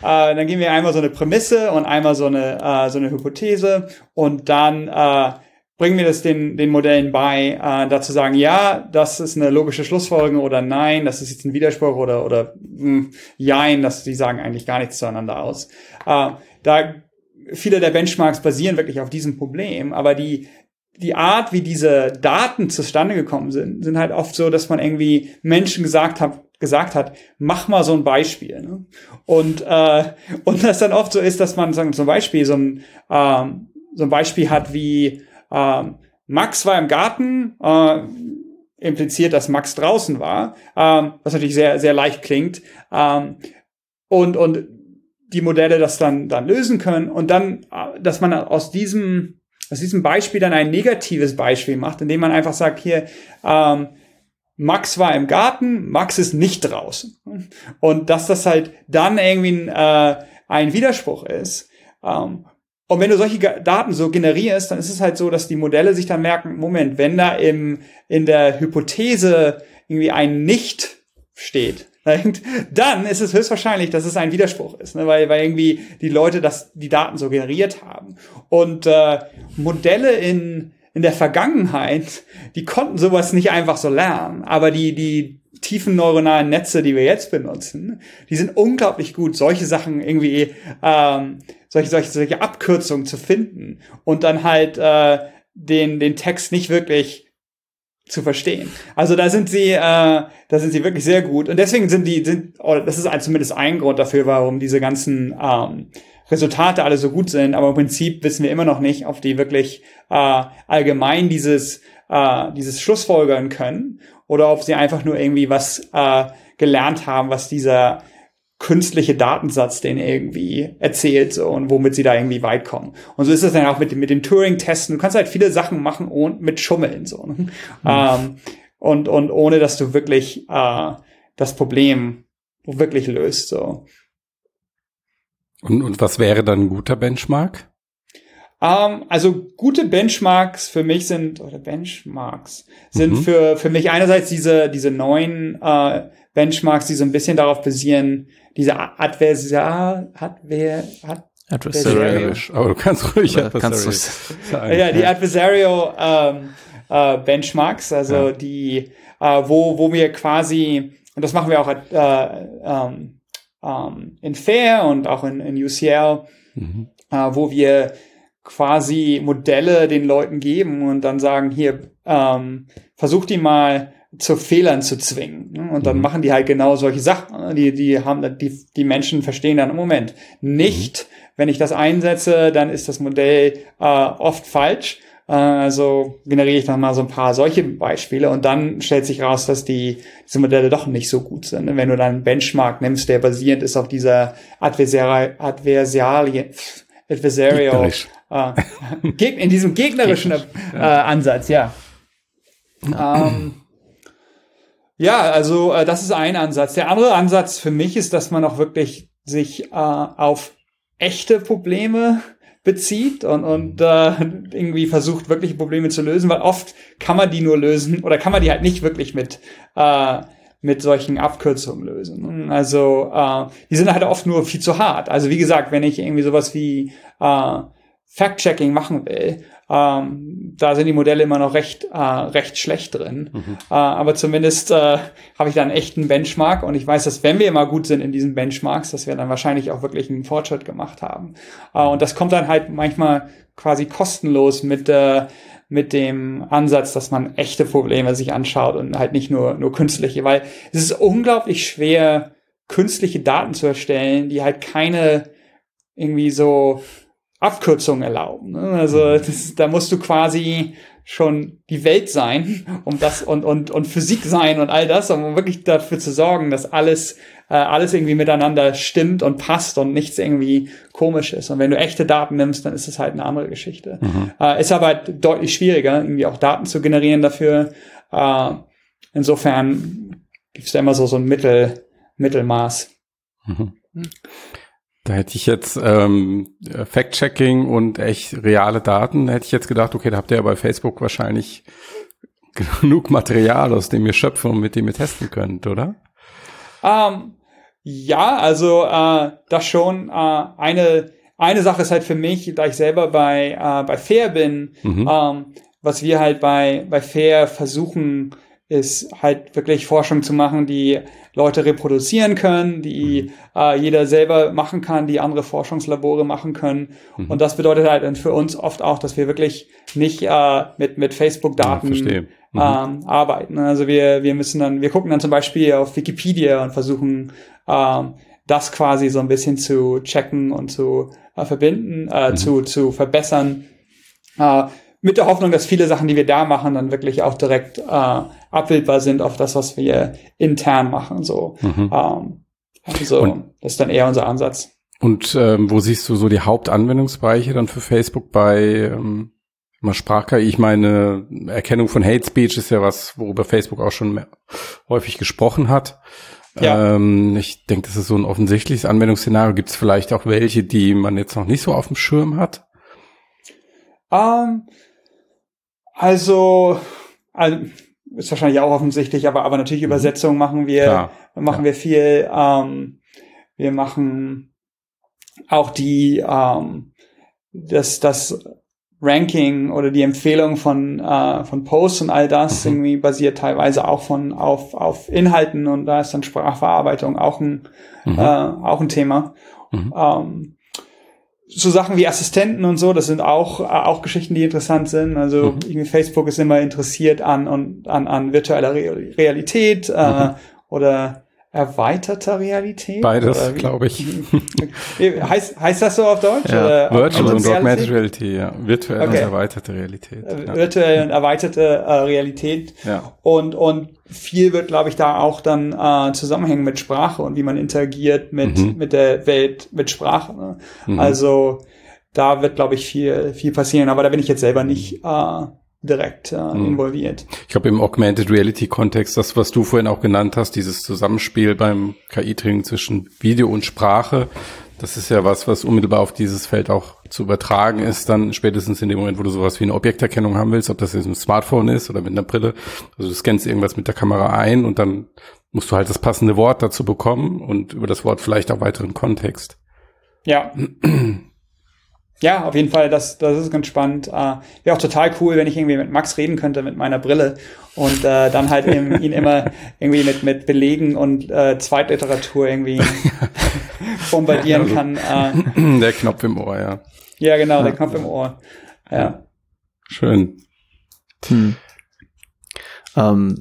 äh, dann geben wir einmal so eine Prämisse und einmal so eine, äh, so eine Hypothese und dann äh, bringen wir das den, den Modellen bei, äh, dazu sagen, ja, das ist eine logische Schlussfolgerung oder nein, das ist jetzt ein Widerspruch oder, oder mh, hm, jein, dass die sagen eigentlich gar nichts zueinander aus. Äh, da viele der Benchmarks basieren wirklich auf diesem Problem, aber die, die Art, wie diese Daten zustande gekommen sind, sind halt oft so, dass man irgendwie Menschen gesagt hat, gesagt hat, mach mal so ein Beispiel. Ne? Und, äh, und das dann oft so ist, dass man sagen, zum Beispiel so ein, ähm, so ein Beispiel hat wie ähm, Max war im Garten, äh, impliziert, dass Max draußen war, ähm, was natürlich sehr, sehr leicht klingt. Ähm, und, und die Modelle das dann, dann lösen können und dann, dass man aus diesem, aus diesem Beispiel dann ein negatives Beispiel macht, indem man einfach sagt, hier, ähm, Max war im Garten, Max ist nicht draußen. Und dass das halt dann irgendwie ein, äh, ein Widerspruch ist. Ähm, und wenn du solche Daten so generierst, dann ist es halt so, dass die Modelle sich dann merken, Moment, wenn da im, in der Hypothese irgendwie ein Nicht steht, dann ist es höchstwahrscheinlich, dass es ein Widerspruch ist, ne? weil, weil irgendwie die Leute das, die Daten so generiert haben. Und äh, Modelle in, in der Vergangenheit, die konnten sowas nicht einfach so lernen, aber die, die tiefen neuronalen Netze, die wir jetzt benutzen, die sind unglaublich gut, solche Sachen irgendwie, ähm, solche, solche, solche Abkürzungen zu finden und dann halt äh, den, den Text nicht wirklich zu verstehen. Also da sind sie, äh, da sind sie wirklich sehr gut. Und deswegen sind die, sind, oder das ist zumindest ein Grund dafür, warum diese ganzen ähm, Resultate alle so gut sind. Aber im Prinzip wissen wir immer noch nicht, ob die wirklich äh, allgemein dieses, äh, dieses Schlussfolgern können oder ob sie einfach nur irgendwie was äh, gelernt haben, was dieser künstliche Datensatz den irgendwie erzählt so, und womit sie da irgendwie weit kommen. Und so ist es dann auch mit, mit den Turing-Testen. Du kannst halt viele Sachen machen und mit Schummeln so. Ne? Mhm. Ähm, und, und ohne dass du wirklich äh, das Problem wirklich löst. So. Und, und was wäre dann ein guter Benchmark? Um, ähm, also gute Benchmarks für mich sind, oder Benchmarks, sind mhm. für, für mich einerseits diese, diese neuen äh, Benchmarks, die so ein bisschen darauf basieren, diese Adversar, Adver, Ad, Adversarial. Aber du kannst ruhig Adversarial sagen. Ja, die Adversarial ähm, äh, Benchmarks, also ja. die, äh, wo, wo wir quasi, und das machen wir auch äh, ähm, ähm, in FAIR und auch in, in UCL, mhm. äh, wo wir quasi Modelle den Leuten geben und dann sagen, hier, ähm, versuch die mal zu Fehlern zu zwingen. Ne? Und dann mhm. machen die halt genau solche Sachen. Ne? Die, die haben, die, die Menschen verstehen dann im Moment nicht, mhm. wenn ich das einsetze, dann ist das Modell äh, oft falsch. Äh, also generiere ich dann mal so ein paar solche Beispiele und dann stellt sich raus, dass die, diese Modelle doch nicht so gut sind. Ne? Wenn du dann einen Benchmark nimmst, der basierend ist auf dieser Adversari Adversarien, Adversarial, äh, in diesem gegnerischen äh, Ansatz, ja. ähm, ja, also äh, das ist ein Ansatz. Der andere Ansatz für mich ist, dass man auch wirklich sich äh, auf echte Probleme bezieht und, und äh, irgendwie versucht, wirkliche Probleme zu lösen, weil oft kann man die nur lösen oder kann man die halt nicht wirklich mit, äh, mit solchen Abkürzungen lösen. Also äh, die sind halt oft nur viel zu hart. Also wie gesagt, wenn ich irgendwie sowas wie äh, Fact-Checking machen will, ähm, da sind die Modelle immer noch recht, äh, recht schlecht drin. Mhm. Äh, aber zumindest äh, habe ich da einen echten Benchmark und ich weiß, dass wenn wir immer gut sind in diesen Benchmarks, dass wir dann wahrscheinlich auch wirklich einen Fortschritt gemacht haben. Äh, und das kommt dann halt manchmal quasi kostenlos mit, äh, mit dem Ansatz, dass man echte Probleme sich anschaut und halt nicht nur, nur künstliche, weil es ist unglaublich schwer, künstliche Daten zu erstellen, die halt keine irgendwie so Abkürzungen erlauben. Ne? Also mhm. das, da musst du quasi schon die Welt sein, um das und und und Physik sein und all das, um wirklich dafür zu sorgen, dass alles äh, alles irgendwie miteinander stimmt und passt und nichts irgendwie komisch ist. Und wenn du echte Daten nimmst, dann ist es halt eine andere Geschichte. Mhm. Äh, ist aber deutlich schwieriger, irgendwie auch Daten zu generieren dafür. Äh, insofern gibt es da immer so so ein Mittel Mittelmaß. Mhm. Da hätte ich jetzt ähm, Fact-Checking und echt reale Daten, hätte ich jetzt gedacht, okay, da habt ihr ja bei Facebook wahrscheinlich [laughs] genug Material, aus dem ihr schöpfen und mit dem ihr testen könnt, oder? Ähm, ja, also äh, das schon. Äh, eine, eine Sache ist halt für mich, da ich selber bei, äh, bei Fair bin, mhm. ähm, was wir halt bei, bei Fair versuchen, ist halt wirklich Forschung zu machen, die Leute reproduzieren können, die mhm. äh, jeder selber machen kann, die andere Forschungslabore machen können. Mhm. Und das bedeutet halt dann für uns oft auch, dass wir wirklich nicht äh, mit, mit Facebook-Daten ja, mhm. ähm, arbeiten. Also wir, wir müssen dann, wir gucken dann zum Beispiel auf Wikipedia und versuchen, ähm, das quasi so ein bisschen zu checken und zu äh, verbinden, äh, mhm. zu, zu verbessern. Mit der Hoffnung, dass viele Sachen, die wir da machen, dann wirklich auch direkt äh, abbildbar sind auf das, was wir intern machen. So, mhm. ähm, also und, das ist dann eher unser Ansatz. Und ähm, wo siehst du so die Hauptanwendungsbereiche dann für Facebook bei ähm, Mal Sprach-KI, ich meine, Erkennung von Hate Speech ist ja was, worüber Facebook auch schon häufig gesprochen hat. Ja. Ähm, ich denke, das ist so ein offensichtliches Anwendungsszenario. Gibt es vielleicht auch welche, die man jetzt noch nicht so auf dem Schirm hat? Um, ähm, also, also, ist wahrscheinlich auch offensichtlich, aber, aber natürlich mhm. Übersetzung machen wir, Klar. machen ja. wir viel. Ähm, wir machen auch die, ähm, das, das Ranking oder die Empfehlung von, äh, von Posts und all das mhm. irgendwie basiert teilweise auch von auf, auf Inhalten und da ist dann Sprachverarbeitung auch ein, mhm. äh, auch ein Thema. Mhm. Ähm, so Sachen wie Assistenten und so, das sind auch, äh, auch Geschichten, die interessant sind. Also mhm. Facebook ist immer interessiert an, an, an virtueller Realität äh, mhm. oder erweiterter Realität? Beides, glaube ich. [laughs] heißt, heißt das so auf Deutsch? Ja, Virtual und Augmented Reality, ja. Virtuell okay. und erweiterte Realität. Ja. Virtuell und erweiterte äh, Realität. Ja. Und, und viel wird, glaube ich, da auch dann äh, zusammenhängen mit Sprache und wie man interagiert mit, mhm. mit der Welt mit Sprache. Ne? Mhm. Also da wird, glaube ich, viel, viel passieren. Aber da bin ich jetzt selber nicht äh, direkt äh, mhm. involviert. Ich glaube, im Augmented Reality Kontext, das, was du vorhin auch genannt hast, dieses Zusammenspiel beim KI-Training zwischen Video und Sprache, das ist ja was, was unmittelbar auf dieses Feld auch zu übertragen ist, dann spätestens in dem Moment, wo du sowas wie eine Objekterkennung haben willst, ob das jetzt ein Smartphone ist oder mit einer Brille. Also du scannst irgendwas mit der Kamera ein und dann musst du halt das passende Wort dazu bekommen und über das Wort vielleicht auch weiteren Kontext. Ja. [clears throat] ja, auf jeden Fall, das, das ist ganz spannend. Äh, Wäre auch total cool, wenn ich irgendwie mit Max reden könnte mit meiner Brille und äh, dann halt eben, ihn immer [laughs] irgendwie mit, mit Belegen und äh, Zweitliteratur irgendwie bombardieren also, kann. Äh. Der Knopf im Ohr, ja. Ja, genau, der Knopf im Ohr. Ja. Schön. Hm. Ähm,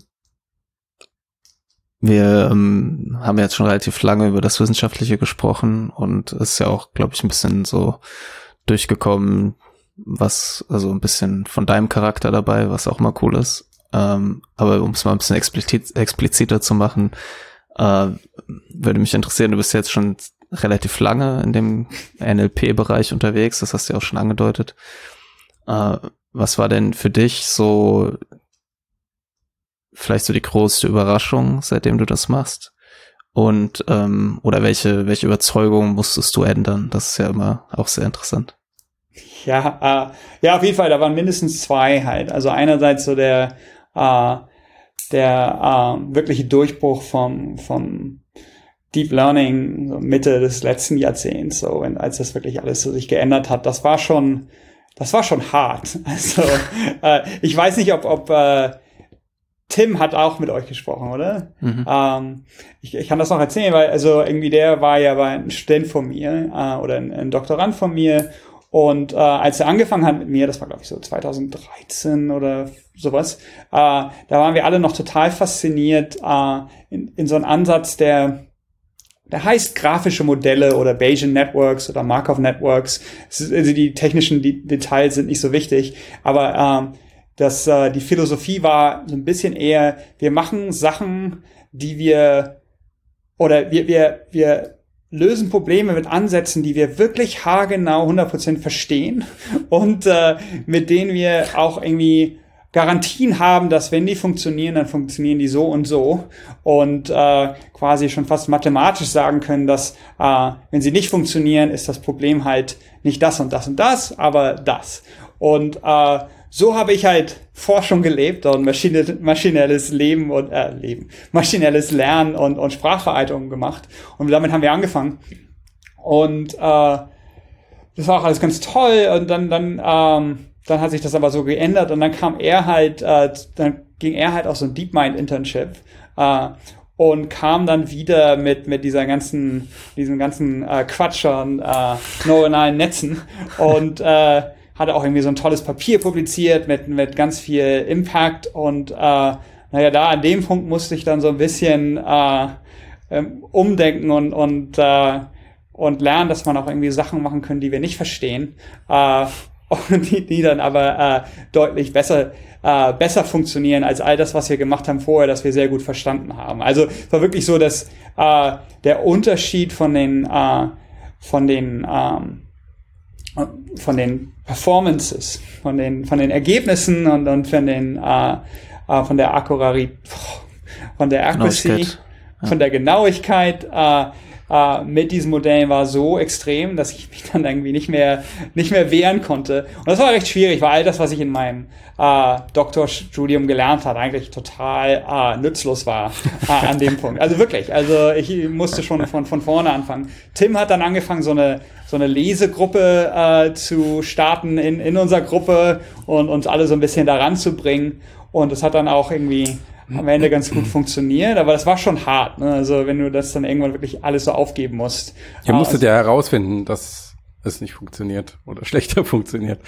wir ähm, haben jetzt schon relativ lange über das Wissenschaftliche gesprochen und es ist ja auch, glaube ich, ein bisschen so durchgekommen, was, also ein bisschen von deinem Charakter dabei, was auch mal cool ist. Ähm, aber um es mal ein bisschen explizit, expliziter zu machen, äh, würde mich interessieren, du bist jetzt schon relativ lange in dem NLP-Bereich unterwegs, das hast du ja auch schon angedeutet. Äh, was war denn für dich so vielleicht so die größte Überraschung, seitdem du das machst? Und ähm, oder welche, welche Überzeugung musstest du ändern? Das ist ja immer auch sehr interessant. [laughs] Ja, äh, ja, auf jeden Fall, da waren mindestens zwei halt. Also einerseits so der, äh, der äh, wirkliche Durchbruch vom, vom Deep Learning so Mitte des letzten Jahrzehnts, so wenn, als das wirklich alles so sich geändert hat, das war schon, das war schon hart. [laughs] Also äh, ich weiß nicht, ob, ob äh, Tim hat auch mit euch gesprochen, oder? Mhm. Ähm, ich, ich kann das noch erzählen, weil also irgendwie der war ja bei ein Student von mir äh, oder ein, ein Doktorand von mir und äh, als er angefangen hat mit mir, das war glaube ich so 2013 oder sowas, äh, da waren wir alle noch total fasziniert äh, in, in so einem Ansatz, der der heißt grafische Modelle oder Bayesian Networks oder Markov Networks. Also die technischen Details sind nicht so wichtig, aber ähm, dass äh, die Philosophie war so ein bisschen eher, wir machen Sachen, die wir oder wir, wir, wir lösen Probleme mit Ansätzen, die wir wirklich haargenau 100% verstehen [laughs] und äh, mit denen wir auch irgendwie Garantien haben, dass wenn die funktionieren, dann funktionieren die so und so und äh, quasi schon fast mathematisch sagen können, dass äh, wenn sie nicht funktionieren, ist das Problem halt nicht das und das und das, aber das. Und äh, so habe ich halt Forschung gelebt und Maschine, maschinelles Leben und äh, Leben, maschinelles Lernen und, und Sprachvereiterung gemacht. Und damit haben wir angefangen. Und äh, das war auch alles ganz toll. Und dann, dann, ähm, dann hat sich das aber so geändert und dann kam er halt, äh, dann ging er halt auf so ein DeepMind-Internship. Äh, und kam dann wieder mit mit dieser ganzen diesem ganzen äh, Quatsch an äh, neuronalen Netzen und äh, hatte auch irgendwie so ein tolles Papier publiziert mit, mit ganz viel Impact und äh, naja, da an dem Punkt musste ich dann so ein bisschen äh, ähm, umdenken und, und, äh, und lernen, dass man auch irgendwie Sachen machen können, die wir nicht verstehen. Äh, [laughs] und die, die dann aber äh, deutlich besser, äh, besser funktionieren als all das, was wir gemacht haben vorher, das wir sehr gut verstanden haben. Also es war wirklich so, dass äh, der Unterschied von den, äh, von den ähm, von den Performances, von den, von den Ergebnissen und, und von den, äh, äh, von der Akkurarität, von der Accuracy, von der Genauigkeit, äh, äh, mit diesen Modellen war so extrem, dass ich mich dann irgendwie nicht mehr, nicht mehr wehren konnte. Und das war recht schwierig, weil all das, was ich in meinem äh, Doktorstudium gelernt hat, eigentlich total äh, nützlos war äh, an dem Punkt. Also wirklich, also ich musste schon von, von vorne anfangen. Tim hat dann angefangen, so eine, so eine Lesegruppe äh, zu starten in, in unserer Gruppe und uns alle so ein bisschen daran zu bringen. Und es hat dann auch irgendwie am Ende ganz gut funktioniert, aber das war schon hart. Ne? Also wenn du das dann irgendwann wirklich alles so aufgeben musst. Ihr musstet also, ja herausfinden, dass es nicht funktioniert oder [laughs] schlechter funktioniert.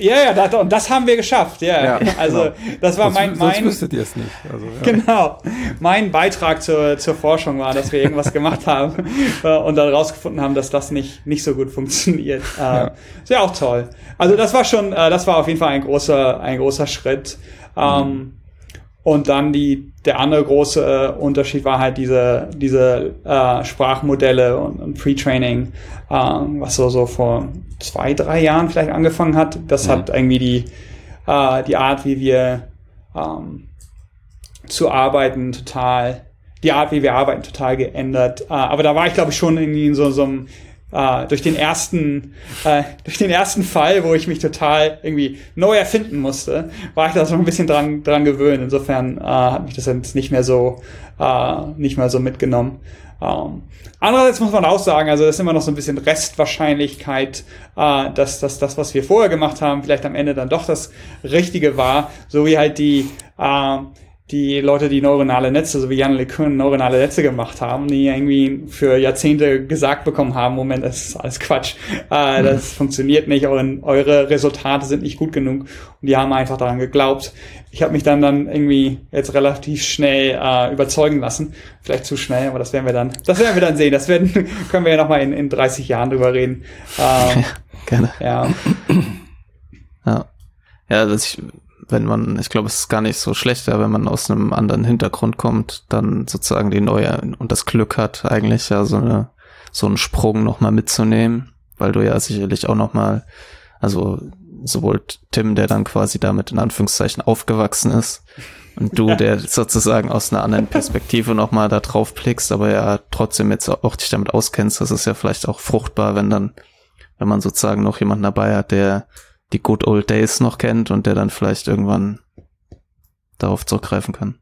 Ja, ja, das, und das haben wir geschafft, ja. ja [laughs] also genau. das war mein, mein. Sonst wüsstet ihr es nicht. Also, ja. Genau. Mein Beitrag zur, zur Forschung war, dass wir irgendwas gemacht haben [laughs] und dann rausgefunden haben, dass das nicht, nicht so gut funktioniert. Äh, ja. Ist ja auch toll. Also das war schon, äh, das war auf jeden Fall ein großer, ein großer Schritt. Ähm, mhm. Und dann die, der andere große äh, Unterschied war halt diese, diese äh, Sprachmodelle und, und Pre-Training, äh, was so, so vor zwei, drei Jahren vielleicht angefangen hat. Das mhm. hat irgendwie die, äh, die Art, wie wir ähm, zu arbeiten, total, die Art, wie wir arbeiten, total geändert. Äh, aber da war ich, glaube ich, schon irgendwie in so, so einem äh, durch den ersten, äh, durch den ersten Fall, wo ich mich total irgendwie neu erfinden musste, war ich da so ein bisschen dran, dran gewöhnt. Insofern äh, hat mich das jetzt nicht mehr so, äh, nicht mehr so mitgenommen. Ähm, andererseits muss man auch sagen, also das ist immer noch so ein bisschen Restwahrscheinlichkeit, äh, dass, dass das, was wir vorher gemacht haben, vielleicht am Ende dann doch das Richtige war, so wie halt die äh, die Leute, die neuronale Netze, so wie Jan LeCun neuronale Netze gemacht haben, die irgendwie für Jahrzehnte gesagt bekommen haben, Moment, das ist alles Quatsch, äh, das mhm. funktioniert nicht, eure, eure Resultate sind nicht gut genug und die haben einfach daran geglaubt. Ich habe mich dann dann irgendwie jetzt relativ schnell äh, überzeugen lassen, vielleicht zu schnell, aber das werden wir dann, das werden wir dann sehen, das werden, [laughs] können wir ja nochmal in, in 30 Jahren drüber reden. [laughs] Äh, Gerne. Ja. Ja. Ja, das ich wenn man, ich glaube, es ist gar nicht so schlecht, ja, wenn man aus einem anderen Hintergrund kommt, dann sozusagen die neue und das Glück hat, eigentlich ja so eine, so einen Sprung nochmal mitzunehmen, weil du ja sicherlich auch nochmal, also sowohl Tim, der dann quasi damit in Anführungszeichen aufgewachsen ist, und du, der sozusagen aus einer anderen Perspektive nochmal da drauf blickst, aber ja trotzdem jetzt auch dich damit auskennst, das ist ja vielleicht auch fruchtbar, wenn dann, wenn man sozusagen noch jemanden dabei hat, der die Good Old Days noch kennt und der dann vielleicht irgendwann darauf zurückgreifen kann.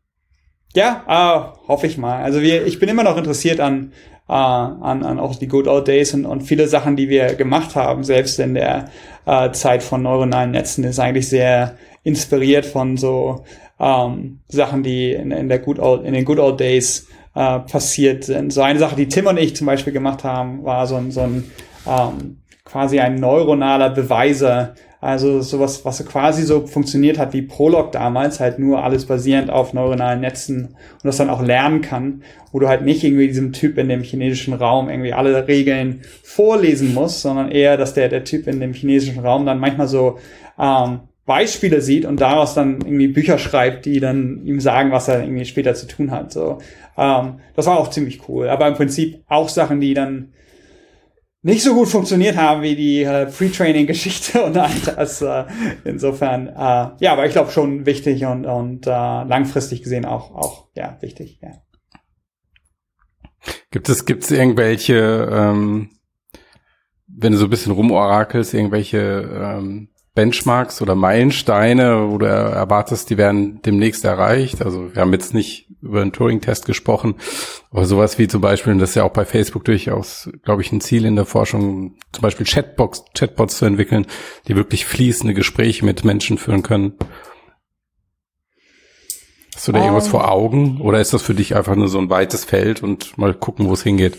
Ja, äh, hoffe ich mal. Also wir, ich bin immer noch interessiert an, äh, an, an auch die Good Old Days und, und viele Sachen, die wir gemacht haben, selbst in der äh, Zeit von neuronalen Netzen, ist eigentlich sehr inspiriert von so ähm, Sachen, die in, in, der Good Old, in den Good Old Days äh, passiert sind. So eine Sache, die Tim und ich zum Beispiel gemacht haben, war so ein, so ein ähm, quasi ein neuronaler Beweiser also sowas, was quasi so funktioniert hat wie Prolog damals, halt nur alles basierend auf neuronalen Netzen und das dann auch lernen kann, wo du halt nicht irgendwie diesem Typ in dem chinesischen Raum irgendwie alle Regeln vorlesen musst, sondern eher, dass der, der Typ in dem chinesischen Raum dann manchmal so ähm, Beispiele sieht und daraus dann irgendwie Bücher schreibt, die dann ihm sagen, was er irgendwie später zu tun hat. So, ähm, das war auch ziemlich cool. Aber im Prinzip auch Sachen, die dann nicht so gut funktioniert haben wie die äh, Pre-Training-Geschichte [laughs] und all das. Äh, insofern, äh, ja, aber ich glaube schon wichtig und, und äh, langfristig gesehen auch, auch ja, wichtig. Ja. Gibt es, gibt es irgendwelche, ähm, wenn du so ein bisschen rumorakelst, irgendwelche ähm, Benchmarks oder Meilensteine, wo du erwartest, die werden demnächst erreicht? Also wir haben jetzt nicht über einen Turing-Test gesprochen, aber sowas wie zum Beispiel, und das ist ja auch bei Facebook durchaus, glaube ich, ein Ziel in der Forschung, zum Beispiel Chatbox, Chatbots zu entwickeln, die wirklich fließende Gespräche mit Menschen führen können. Hast du da um, irgendwas vor Augen? Oder ist das für dich einfach nur so ein weites Feld und mal gucken, wo es hingeht?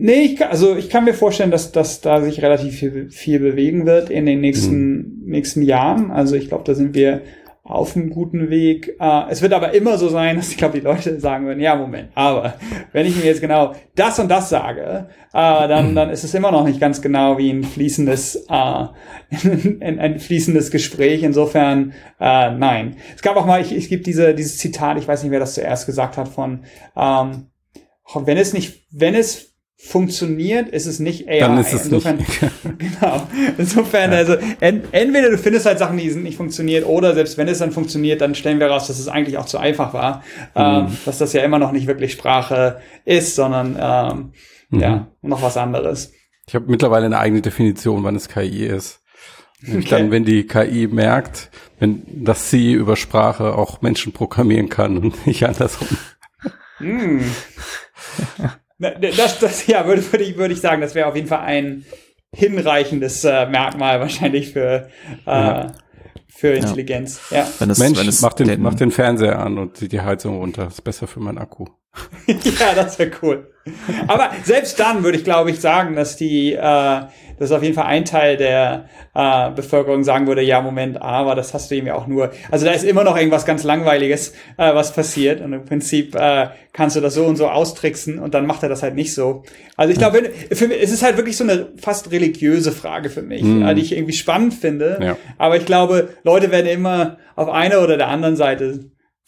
Nee, ich kann, also ich kann mir vorstellen, dass, dass da sich relativ viel, viel bewegen wird in den nächsten, mhm. nächsten Jahren. Also ich glaube, da sind wir auf einem guten Weg. Uh, es wird aber immer so sein, dass ich glaube, die Leute sagen würden, ja, Moment, aber wenn ich mir jetzt genau das und das sage, uh, dann, [laughs] dann ist es immer noch nicht ganz genau wie ein fließendes, uh, [laughs] ein, ein, fließendes Gespräch. Insofern, nein. Es gab auch mal, ich, ich gibt diese, dieses Zitat, ich weiß nicht, wer das zuerst gesagt hat, von, ähm, wenn es nicht, wenn es funktioniert, ist es nicht AI. Dann ist es Insofern, nicht. [laughs] genau. Insofern, also en, entweder du findest halt Sachen, die sind nicht funktioniert, oder selbst wenn es dann funktioniert, dann stellen wir raus, dass es eigentlich auch zu einfach war, Mhm. ähm, dass das ja immer noch nicht wirklich Sprache ist, sondern ähm, Mhm. ja noch was anderes. Ich habe mittlerweile eine eigene Definition, wann es KI ist. Nämlich Okay. Dann, wenn die KI merkt, wenn dass sie über Sprache auch Menschen programmieren kann und nicht andersrum. Hm. [laughs] Das, das, ja, würde, würde, ich, würde ich sagen, das wäre auf jeden Fall ein hinreichendes äh, Merkmal wahrscheinlich für, äh, Ja. für Intelligenz. Ja. Wenn es, Mensch, wenn es mach den, mach den Fernseher an und zieht die Heizung runter. Das ist besser für meinen Akku. [laughs] ja, das wäre cool. Aber selbst dann würde ich, glaube ich, sagen, dass die, äh, dass auf jeden Fall ein Teil der äh, Bevölkerung sagen würde, ja, Moment, aber das hast du eben ja auch nur. Also da ist immer noch irgendwas ganz Langweiliges, äh, was passiert. Und im Prinzip äh, kannst du das so und so austricksen und dann macht er das halt nicht so. Also ich glaube, für mich, es ist halt wirklich so eine fast religiöse Frage für mich, Mhm. die ich irgendwie spannend finde. Ja. Aber ich glaube, Leute werden immer auf einer oder der anderen Seite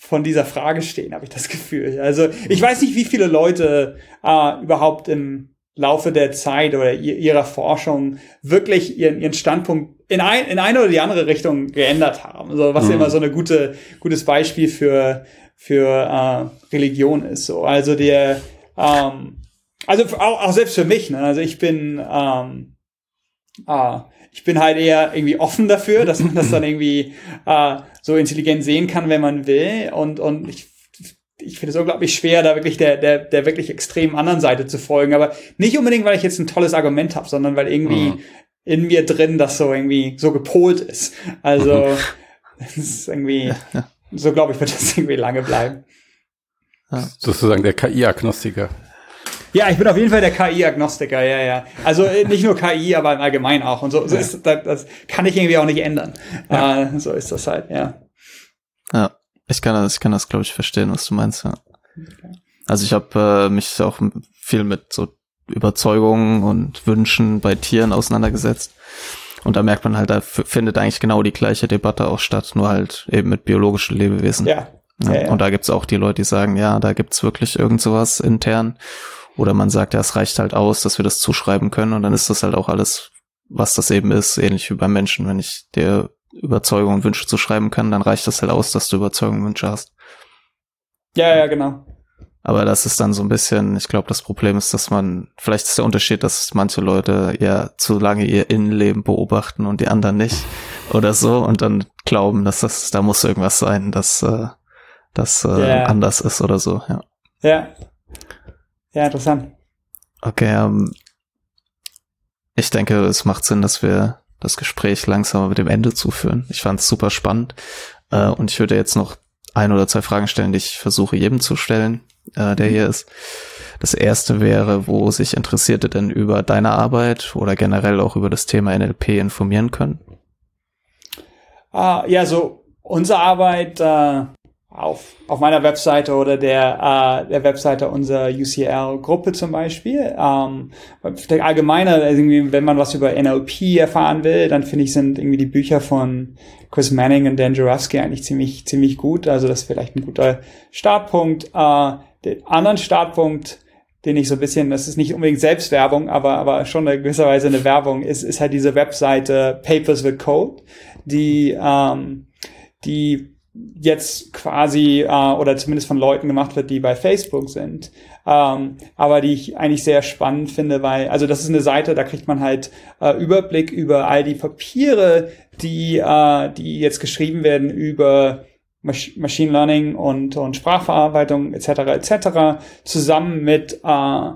von dieser Frage stehen, habe ich das Gefühl. Also ich weiß nicht, wie viele Leute äh, überhaupt im Laufe der Zeit oder ihr- ihrer Forschung wirklich ihren, ihren Standpunkt in, ein, in eine oder die andere Richtung geändert haben. So, was Mhm. immer so eine gute, gutes Beispiel für, für äh, Religion ist. So. Also der, ähm, also auch, auch selbst für mich, ne? also ich bin, ähm, Ah, ich bin halt eher irgendwie offen dafür, dass man das dann irgendwie äh, so intelligent sehen kann, wenn man will. Und, und ich, ich finde es unglaublich schwer, da wirklich der, der, der wirklich extremen anderen Seite zu folgen. Aber nicht unbedingt, weil ich jetzt ein tolles Argument habe, sondern weil irgendwie Mhm. in mir drin das so irgendwie so gepolt ist. Also [laughs] es ist irgendwie, so glaube ich, wird das irgendwie lange bleiben. Sozusagen der KI-Agnostiker. Ja, ich bin auf jeden Fall der KI-Agnostiker, ja, ja. Also äh, nicht nur KI, aber im Allgemeinen auch. Und so, so ist das, das kann ich irgendwie auch nicht ändern. Äh, so ist das halt, ja. Ja, ich kann das, ich kann das, glaube ich, verstehen, was du meinst, ja. Also ich habe äh, mich auch viel mit so Überzeugungen und Wünschen bei Tieren auseinandergesetzt. Und da merkt man halt, da findet eigentlich genau die gleiche Debatte auch statt, nur halt eben mit biologischen Lebewesen. Ja. Ja, Ja, ja. Und da gibt's auch die Leute, die sagen, ja, da gibt's wirklich irgend sowas intern. Oder man sagt, ja, es reicht halt aus, dass wir das zuschreiben können und dann ist das halt auch alles, was das eben ist, ähnlich wie beim Menschen. Wenn ich dir Überzeugungen und Wünsche zuschreiben kann, dann reicht das halt aus, dass du Überzeugungen und Wünsche hast. ja, ja, genau. Aber das ist dann so ein bisschen, ich glaube, das Problem ist, dass man, vielleicht ist der Unterschied, dass manche Leute ja zu lange ihr Innenleben beobachten und die anderen nicht oder so und dann glauben, dass das, da muss irgendwas sein, das, äh, das äh, anders ist oder so, ja. Ja. Ja, interessant. Okay, ähm, ich denke, es macht Sinn, dass wir das Gespräch langsam mit dem Ende zuführen. Ich fand es super spannend äh, und ich würde jetzt noch ein oder zwei Fragen stellen, die ich versuche jedem zu stellen, äh, der hier ist. Das erste wäre, wo sich Interessierte denn über deine Arbeit oder generell auch über das Thema NLP informieren können. Ah, ja, so unsere Arbeit äh, auf, auf meiner Webseite oder der, äh, der Webseite unserer UCL-Gruppe zum Beispiel. Ähm, allgemeiner, also irgendwie, wenn man was über NLP erfahren will, dann finde ich, sind irgendwie die Bücher von Chris Manning und Dan Jurowski eigentlich ziemlich, ziemlich gut. Also das ist vielleicht ein guter Startpunkt. Äh, den anderen Startpunkt, den ich so ein bisschen, das ist nicht unbedingt Selbstwerbung, aber, aber schon in gewisser Weise eine Werbung, ist, ist halt diese Webseite Papers with Code, die, ähm, die jetzt quasi äh, oder zumindest von Leuten gemacht wird, die bei Facebook sind. Ähm, aber die ich eigentlich sehr spannend finde, weil, also das ist eine Seite, da kriegt man halt äh, Überblick über all die Papiere, die, äh, die jetzt geschrieben werden über Masch Machine Learning und, und Sprachverarbeitung etc. etc. zusammen mit äh,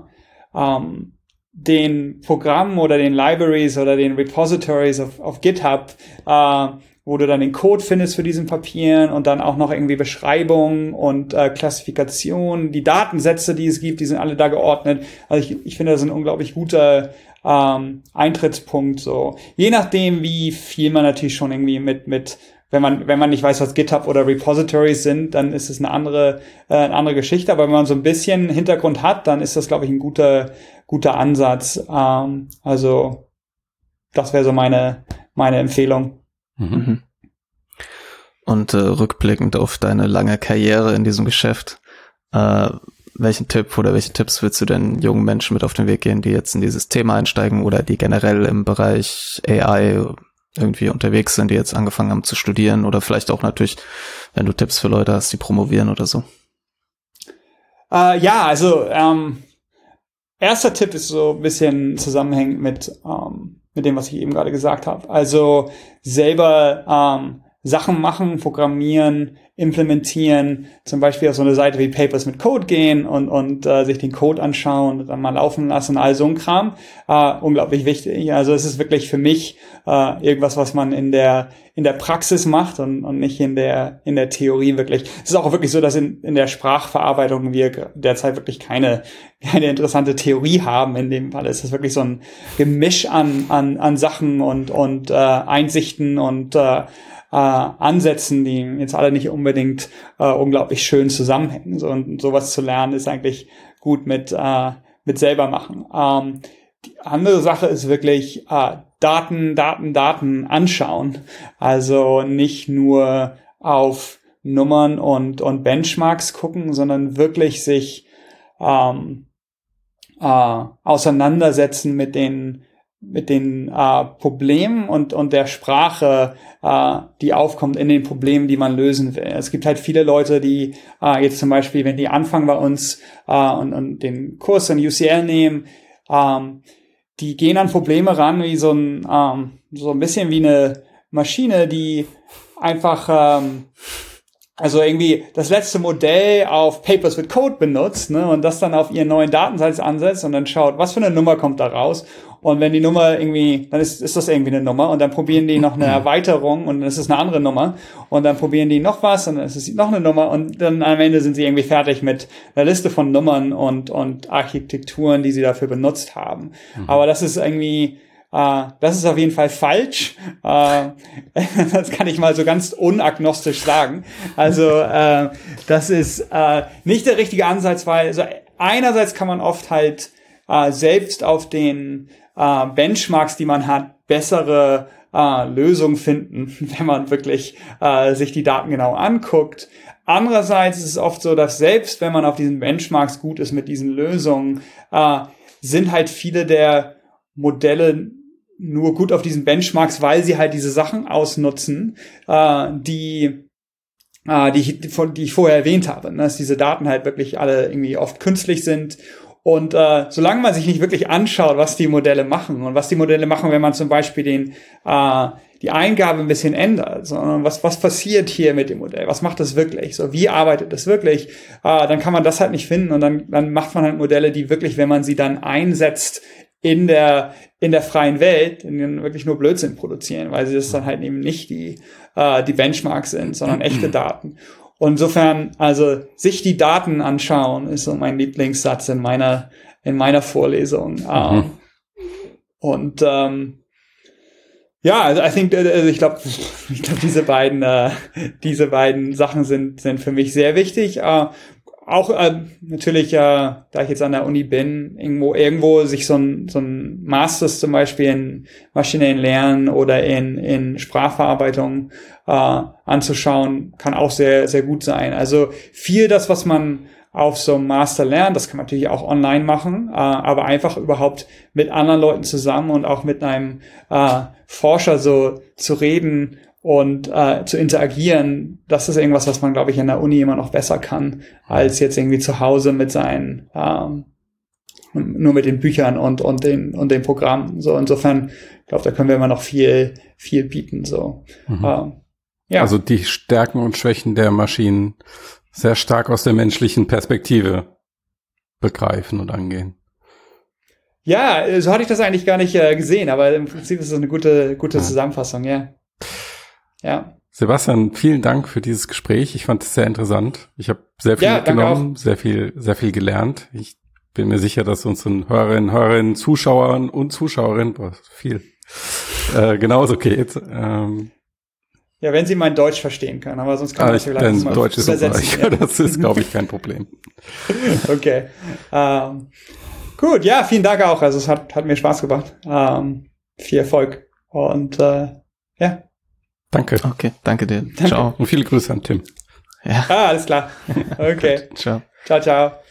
ähm, den Programmen oder den Libraries oder den Repositories auf, auf GitHub, äh, wo du dann den Code findest für diesen Papieren und dann auch noch irgendwie Beschreibungen und äh, Klassifikation, die Datensätze, die es gibt, die sind alle da geordnet. Also ich, ich finde, das ist ein unglaublich guter ähm, Eintrittspunkt. So je nachdem, wie viel man natürlich schon irgendwie mit mit wenn man, wenn man nicht weiß, was GitHub oder Repositories sind, dann ist es eine andere, äh, eine andere Geschichte. Aber wenn man so ein bisschen Hintergrund hat, dann ist das, glaube ich, ein guter, guter Ansatz. Ähm, also, das wäre so meine, meine Empfehlung. Mhm. Und äh, rückblickend auf deine lange Karriere in diesem Geschäft, äh, welchen Tipp oder welche Tipps willst du denn jungen Menschen mit auf den Weg gehen, die jetzt in dieses Thema einsteigen oder die generell im Bereich AI irgendwie unterwegs sind, die jetzt angefangen haben zu studieren oder vielleicht auch natürlich, wenn du Tipps für Leute hast, die promovieren oder so? Äh, ja, also ähm, erster Tipp ist so ein bisschen zusammenhängend mit, ähm, mit dem, was ich eben gerade gesagt habe. Also selber ähm, Sachen machen, programmieren, implementieren, zum Beispiel auf so eine Seite wie Papers mit Code gehen und, und äh, sich den Code anschauen und dann mal laufen lassen, all so ein Kram. Äh, unglaublich wichtig. Also es ist wirklich für mich äh, irgendwas, was man in der in der Praxis macht und, und nicht in der in der Theorie wirklich. Es ist auch wirklich so, dass in, in der Sprachverarbeitung wir derzeit wirklich keine keine interessante Theorie haben. In dem Fall ist es wirklich so ein Gemisch an an, an Sachen und und äh, Einsichten und äh, äh, Ansätzen, die jetzt alle nicht unbedingt äh, unglaublich schön zusammenhängen. So, und sowas zu lernen ist eigentlich gut mit, äh, mit selber machen. Ähm, die andere Sache ist wirklich äh, Daten, Daten, Daten anschauen. Also nicht nur auf Nummern und, und Benchmarks gucken, sondern wirklich sich ähm, äh, auseinandersetzen mit den mit den äh, Problemen und, und der Sprache, äh, die aufkommt in den Problemen, die man lösen will. Es gibt halt viele Leute, die äh, jetzt zum Beispiel, wenn die anfangen bei uns äh, und, und den Kurs in UCL nehmen, ähm, die gehen an Probleme ran wie so ein, ähm, so ein bisschen wie eine Maschine, die einfach ähm, also irgendwie das letzte Modell auf Papers with Code benutzt ne, und das dann auf ihren neuen Datensatz ansetzt und dann schaut, was für eine Nummer kommt da raus und wenn die Nummer irgendwie, dann ist, ist das irgendwie eine Nummer und dann probieren die noch eine Erweiterung und dann ist es eine andere Nummer und dann probieren die noch was und dann ist es noch eine Nummer und dann am Ende sind sie irgendwie fertig mit einer Liste von Nummern und, und Architekturen, die sie dafür benutzt haben. Mhm. Aber das ist irgendwie, Uh, das ist auf jeden Fall falsch. Uh, [laughs] das kann ich mal so ganz unagnostisch sagen. Also uh, das ist nicht der richtige Ansatz, weil also einerseits kann man oft halt selbst auf den äh, Benchmarks, die man hat, bessere äh, Lösungen finden, [laughs] wenn man wirklich äh, sich die Daten genau anguckt. Andererseits ist es oft so, dass selbst wenn man auf diesen Benchmarks gut ist mit diesen Lösungen, äh, sind halt viele der Modelle nur gut auf diesen Benchmarks, weil sie halt diese Sachen ausnutzen, äh, die äh, die, ich, von, die ich vorher erwähnt habe, ne? dass diese Daten halt wirklich alle irgendwie oft künstlich sind und äh, solange man sich nicht wirklich anschaut, was die Modelle machen und was die Modelle machen, wenn man zum Beispiel den äh, die Eingabe ein bisschen ändert, sondern was was passiert hier mit dem Modell, was macht das wirklich, so wie arbeitet das wirklich, äh, dann kann man das halt nicht finden und dann dann macht man halt Modelle, die wirklich, wenn man sie dann einsetzt in der in der freien Welt, in wirklich nur Blödsinn produzieren, weil sie das dann halt eben nicht die äh, die Benchmarks sind, sondern echte [clears throat] Daten. Und insofern, also sich die Daten anschauen, ist so mein Lieblingssatz in meiner, in meiner Vorlesung. Mhm. Um, und ähm, ja, also I think, also ich glaube, [laughs] ich glaube, diese beiden, äh, diese beiden Sachen sind sind für mich sehr wichtig. Äh, auch äh, natürlich, äh, da ich jetzt an der Uni bin, irgendwo, irgendwo sich so ein, so ein Masters zum Beispiel in maschinellen Lernen oder in, in Sprachverarbeitung äh, anzuschauen, kann auch sehr, sehr gut sein. Also viel das, was man auf so einem Master lernt, das kann man natürlich auch online machen, äh, aber einfach überhaupt mit anderen Leuten zusammen und auch mit einem äh, Forscher so zu reden und äh, zu interagieren, das ist irgendwas, was man, glaube ich, in der Uni immer noch besser kann, als jetzt irgendwie zu Hause mit seinen, ähm, nur mit den Büchern und, und den, und den Programmen. So, insofern, ich glaube, da können wir immer noch viel, viel bieten, so. Mhm. Ähm, ja. Also die Stärken und Schwächen der Maschinen sehr stark aus der menschlichen Perspektive begreifen und angehen. Ja, so hatte ich das eigentlich gar nicht äh, gesehen, aber im Prinzip ist es eine gute, gute Zusammenfassung, ja. Ja. Sebastian, vielen Dank für dieses Gespräch. Ich fand es sehr interessant. Ich habe sehr viel ja, mitgenommen, sehr viel, sehr viel gelernt. Ich bin mir sicher, dass unseren Hörerinnen, Hörerinnen, Zuschauern und Zuschauerinnen, boah, viel, äh, genauso geht. Ähm, ja, wenn Sie mein Deutsch verstehen können, aber sonst kann ah, ich vielleicht mal Deutsch ist übersetzen. [laughs] Ja. Das ist, glaube ich, kein Problem. [laughs] okay. Ähm, gut, ja, vielen Dank auch. Also es hat, hat mir Spaß gemacht. Ähm, viel Erfolg. Und äh, ja. Danke. Okay, danke dir. Danke. Ciao. Und viele Grüße an Tim. Ja. Ah, alles klar. [laughs] Okay. ciao. Ciao, ciao.